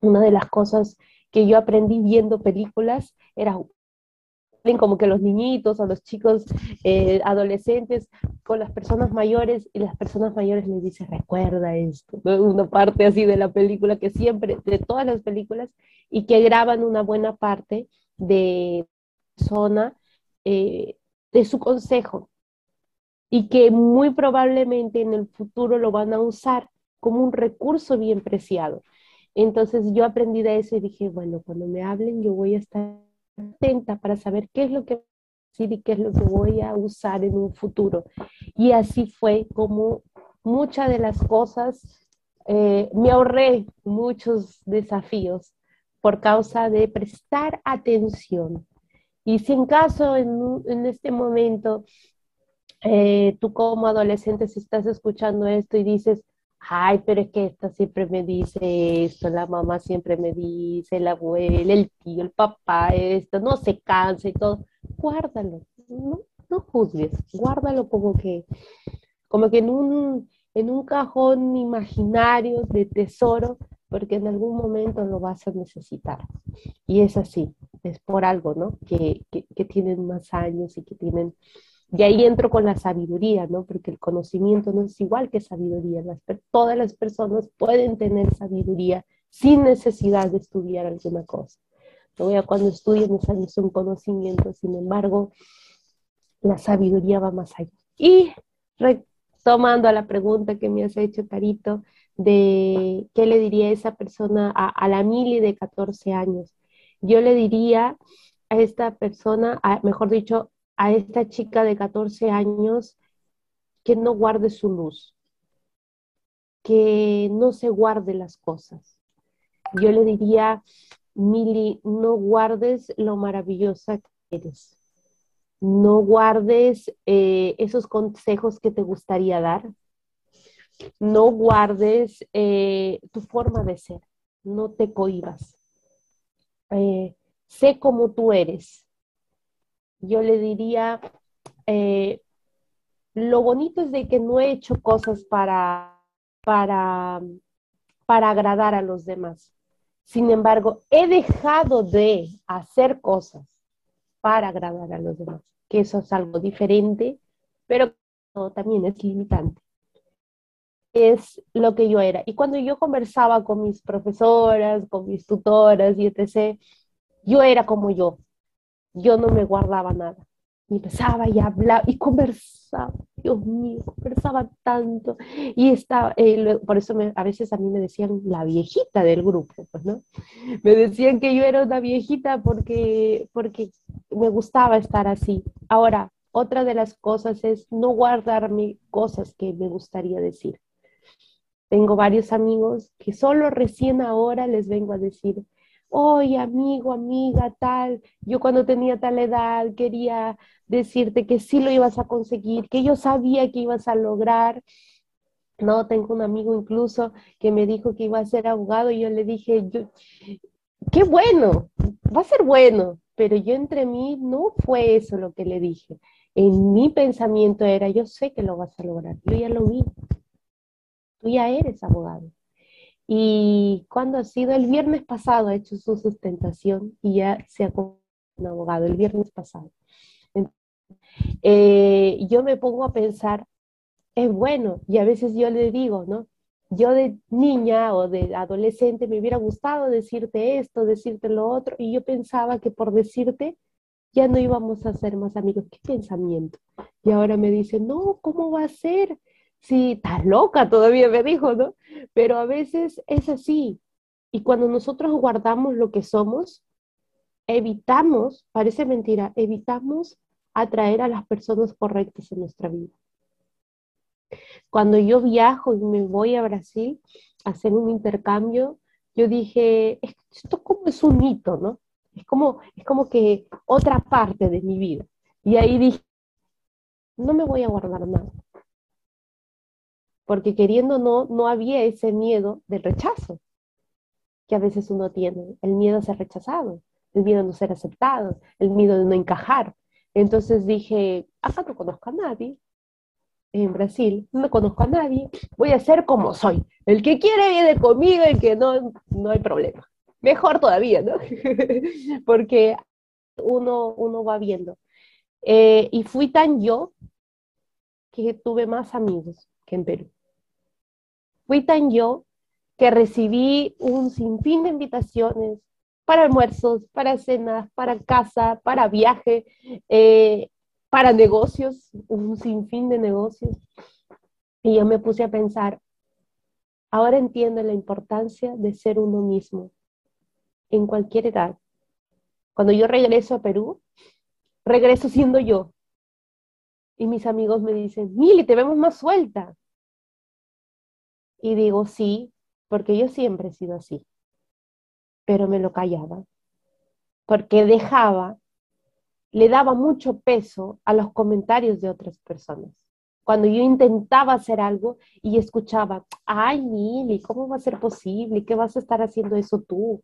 Una de las cosas que yo aprendí viendo películas era como que los niñitos o los chicos eh, adolescentes con las personas mayores y las personas mayores les dice recuerda esto, una parte así de la película que siempre, de todas las películas, y que graban una buena parte de persona eh, de su consejo y que muy probablemente en el futuro lo van a usar como un recurso bien preciado. Entonces yo aprendí de eso y dije, bueno, cuando me hablen yo voy a estar atenta para saber qué es lo que decir y qué es lo que voy a usar en un futuro. Y así fue como muchas de las cosas, eh, me ahorré muchos desafíos por causa de prestar atención. Y si en caso en, en este momento eh, tú como adolescente si estás escuchando esto y dices, ay, pero es que esta siempre me dice esto, la mamá siempre me dice, la abuela, el tío, el papá, esto, no se canse y todo, guárdalo, no, no juzgues, guárdalo como que, como que en un, en un cajón imaginario de tesoro, porque en algún momento lo vas a necesitar. Y es así, es por algo, ¿no? Que, que, que tienen más años y que tienen y ahí entro con la sabiduría, ¿no? Porque el conocimiento no es igual que sabiduría. Todas las personas pueden tener sabiduría sin necesidad de estudiar alguna cosa. Todavía cuando estudian es un conocimiento, sin embargo, la sabiduría va más allá. Y retomando a la pregunta que me has hecho, Carito, de qué le diría esa persona a, a la Mili de 14 años. Yo le diría a esta persona, mejor dicho, a esta chica de 14 años que no guarde su luz, que no se guarde las cosas. Yo le diría, Mili, no guardes lo maravillosa que eres. No guardes eh, esos consejos que te gustaría dar. No guardes eh, tu forma de ser. No te cohibas. Eh, sé como tú eres yo le diría, eh, lo bonito es de que no he hecho cosas para, para, para agradar a los demás. Sin embargo, he dejado de hacer cosas para agradar a los demás, que eso es algo diferente, pero también es limitante. Es lo que yo era. Y cuando yo conversaba con mis profesoras, con mis tutoras y etc., yo era como yo, yo no me guardaba nada. Y empezaba y hablaba y conversaba, Dios mío, conversaba tanto. Y estaba, eh, por eso a veces a mí me decían la viejita del grupo, pues, ¿no? Me decían que yo era una viejita porque, porque me gustaba estar así. Ahora, otra de las cosas es no guardarme cosas que me gustaría decir. Tengo varios amigos que solo recién ahora les vengo a decir, oye, amigo, amiga, tal, yo cuando tenía tal edad quería decirte que sí lo ibas a conseguir, que yo sabía que ibas a lograr. No, tengo un amigo incluso que me dijo que iba a ser abogado y yo le dije, yo, qué bueno, va a ser bueno, pero yo entre mí no fue eso lo que le dije. En mi pensamiento era, yo sé que lo vas a lograr, yo ya lo vi, tú ya eres abogado. Y cuando ha sido el viernes pasado ha hecho su sustentación y ya se ha un abogado el viernes pasado. Eh, yo me pongo a pensar, es bueno, y a veces yo le digo, ¿no? Yo de niña o de adolescente me hubiera gustado decirte esto, decirte lo otro, y yo pensaba que por decirte ya no íbamos a ser más amigos. ¿Qué pensamiento? Y ahora me dice, no, ¿cómo va a ser? Si estás loca, todavía me dijo, ¿no? Pero a veces es así. Y cuando nosotros guardamos lo que somos, evitamos, parece mentira, evitamos atraer a las personas correctas en nuestra vida. Cuando yo viajo y me voy a Brasil a hacer un intercambio, yo dije, esto como es un hito, ¿no? Es como, es como que otra parte de mi vida. Y ahí dije, no me voy a guardar nada. Porque queriendo no, no había ese miedo del rechazo que a veces uno tiene, el miedo a ser rechazado, el miedo a no ser aceptado, el miedo de no encajar. Entonces dije, acá no conozco a nadie, en Brasil, no conozco a nadie, voy a ser como soy. El que quiere viene conmigo, el que no, no hay problema. Mejor todavía, ¿no? Porque uno, uno va viendo. Eh, y fui tan yo que tuve más amigos que en Perú. Fui tan yo que recibí un sinfín de invitaciones para almuerzos, para cenas, para casa, para viaje, eh, para negocios, un sinfín de negocios. Y yo me puse a pensar, ahora entiendo la importancia de ser uno mismo en cualquier edad. Cuando yo regreso a Perú, regreso siendo yo. Y mis amigos me dicen, Mili, te vemos más suelta. Y digo, sí, porque yo siempre he sido así, pero me lo callaba, porque dejaba, le daba mucho peso a los comentarios de otras personas. Cuando yo intentaba hacer algo y escuchaba, ay, Mili, ¿cómo va a ser posible? ¿Qué vas a estar haciendo eso tú?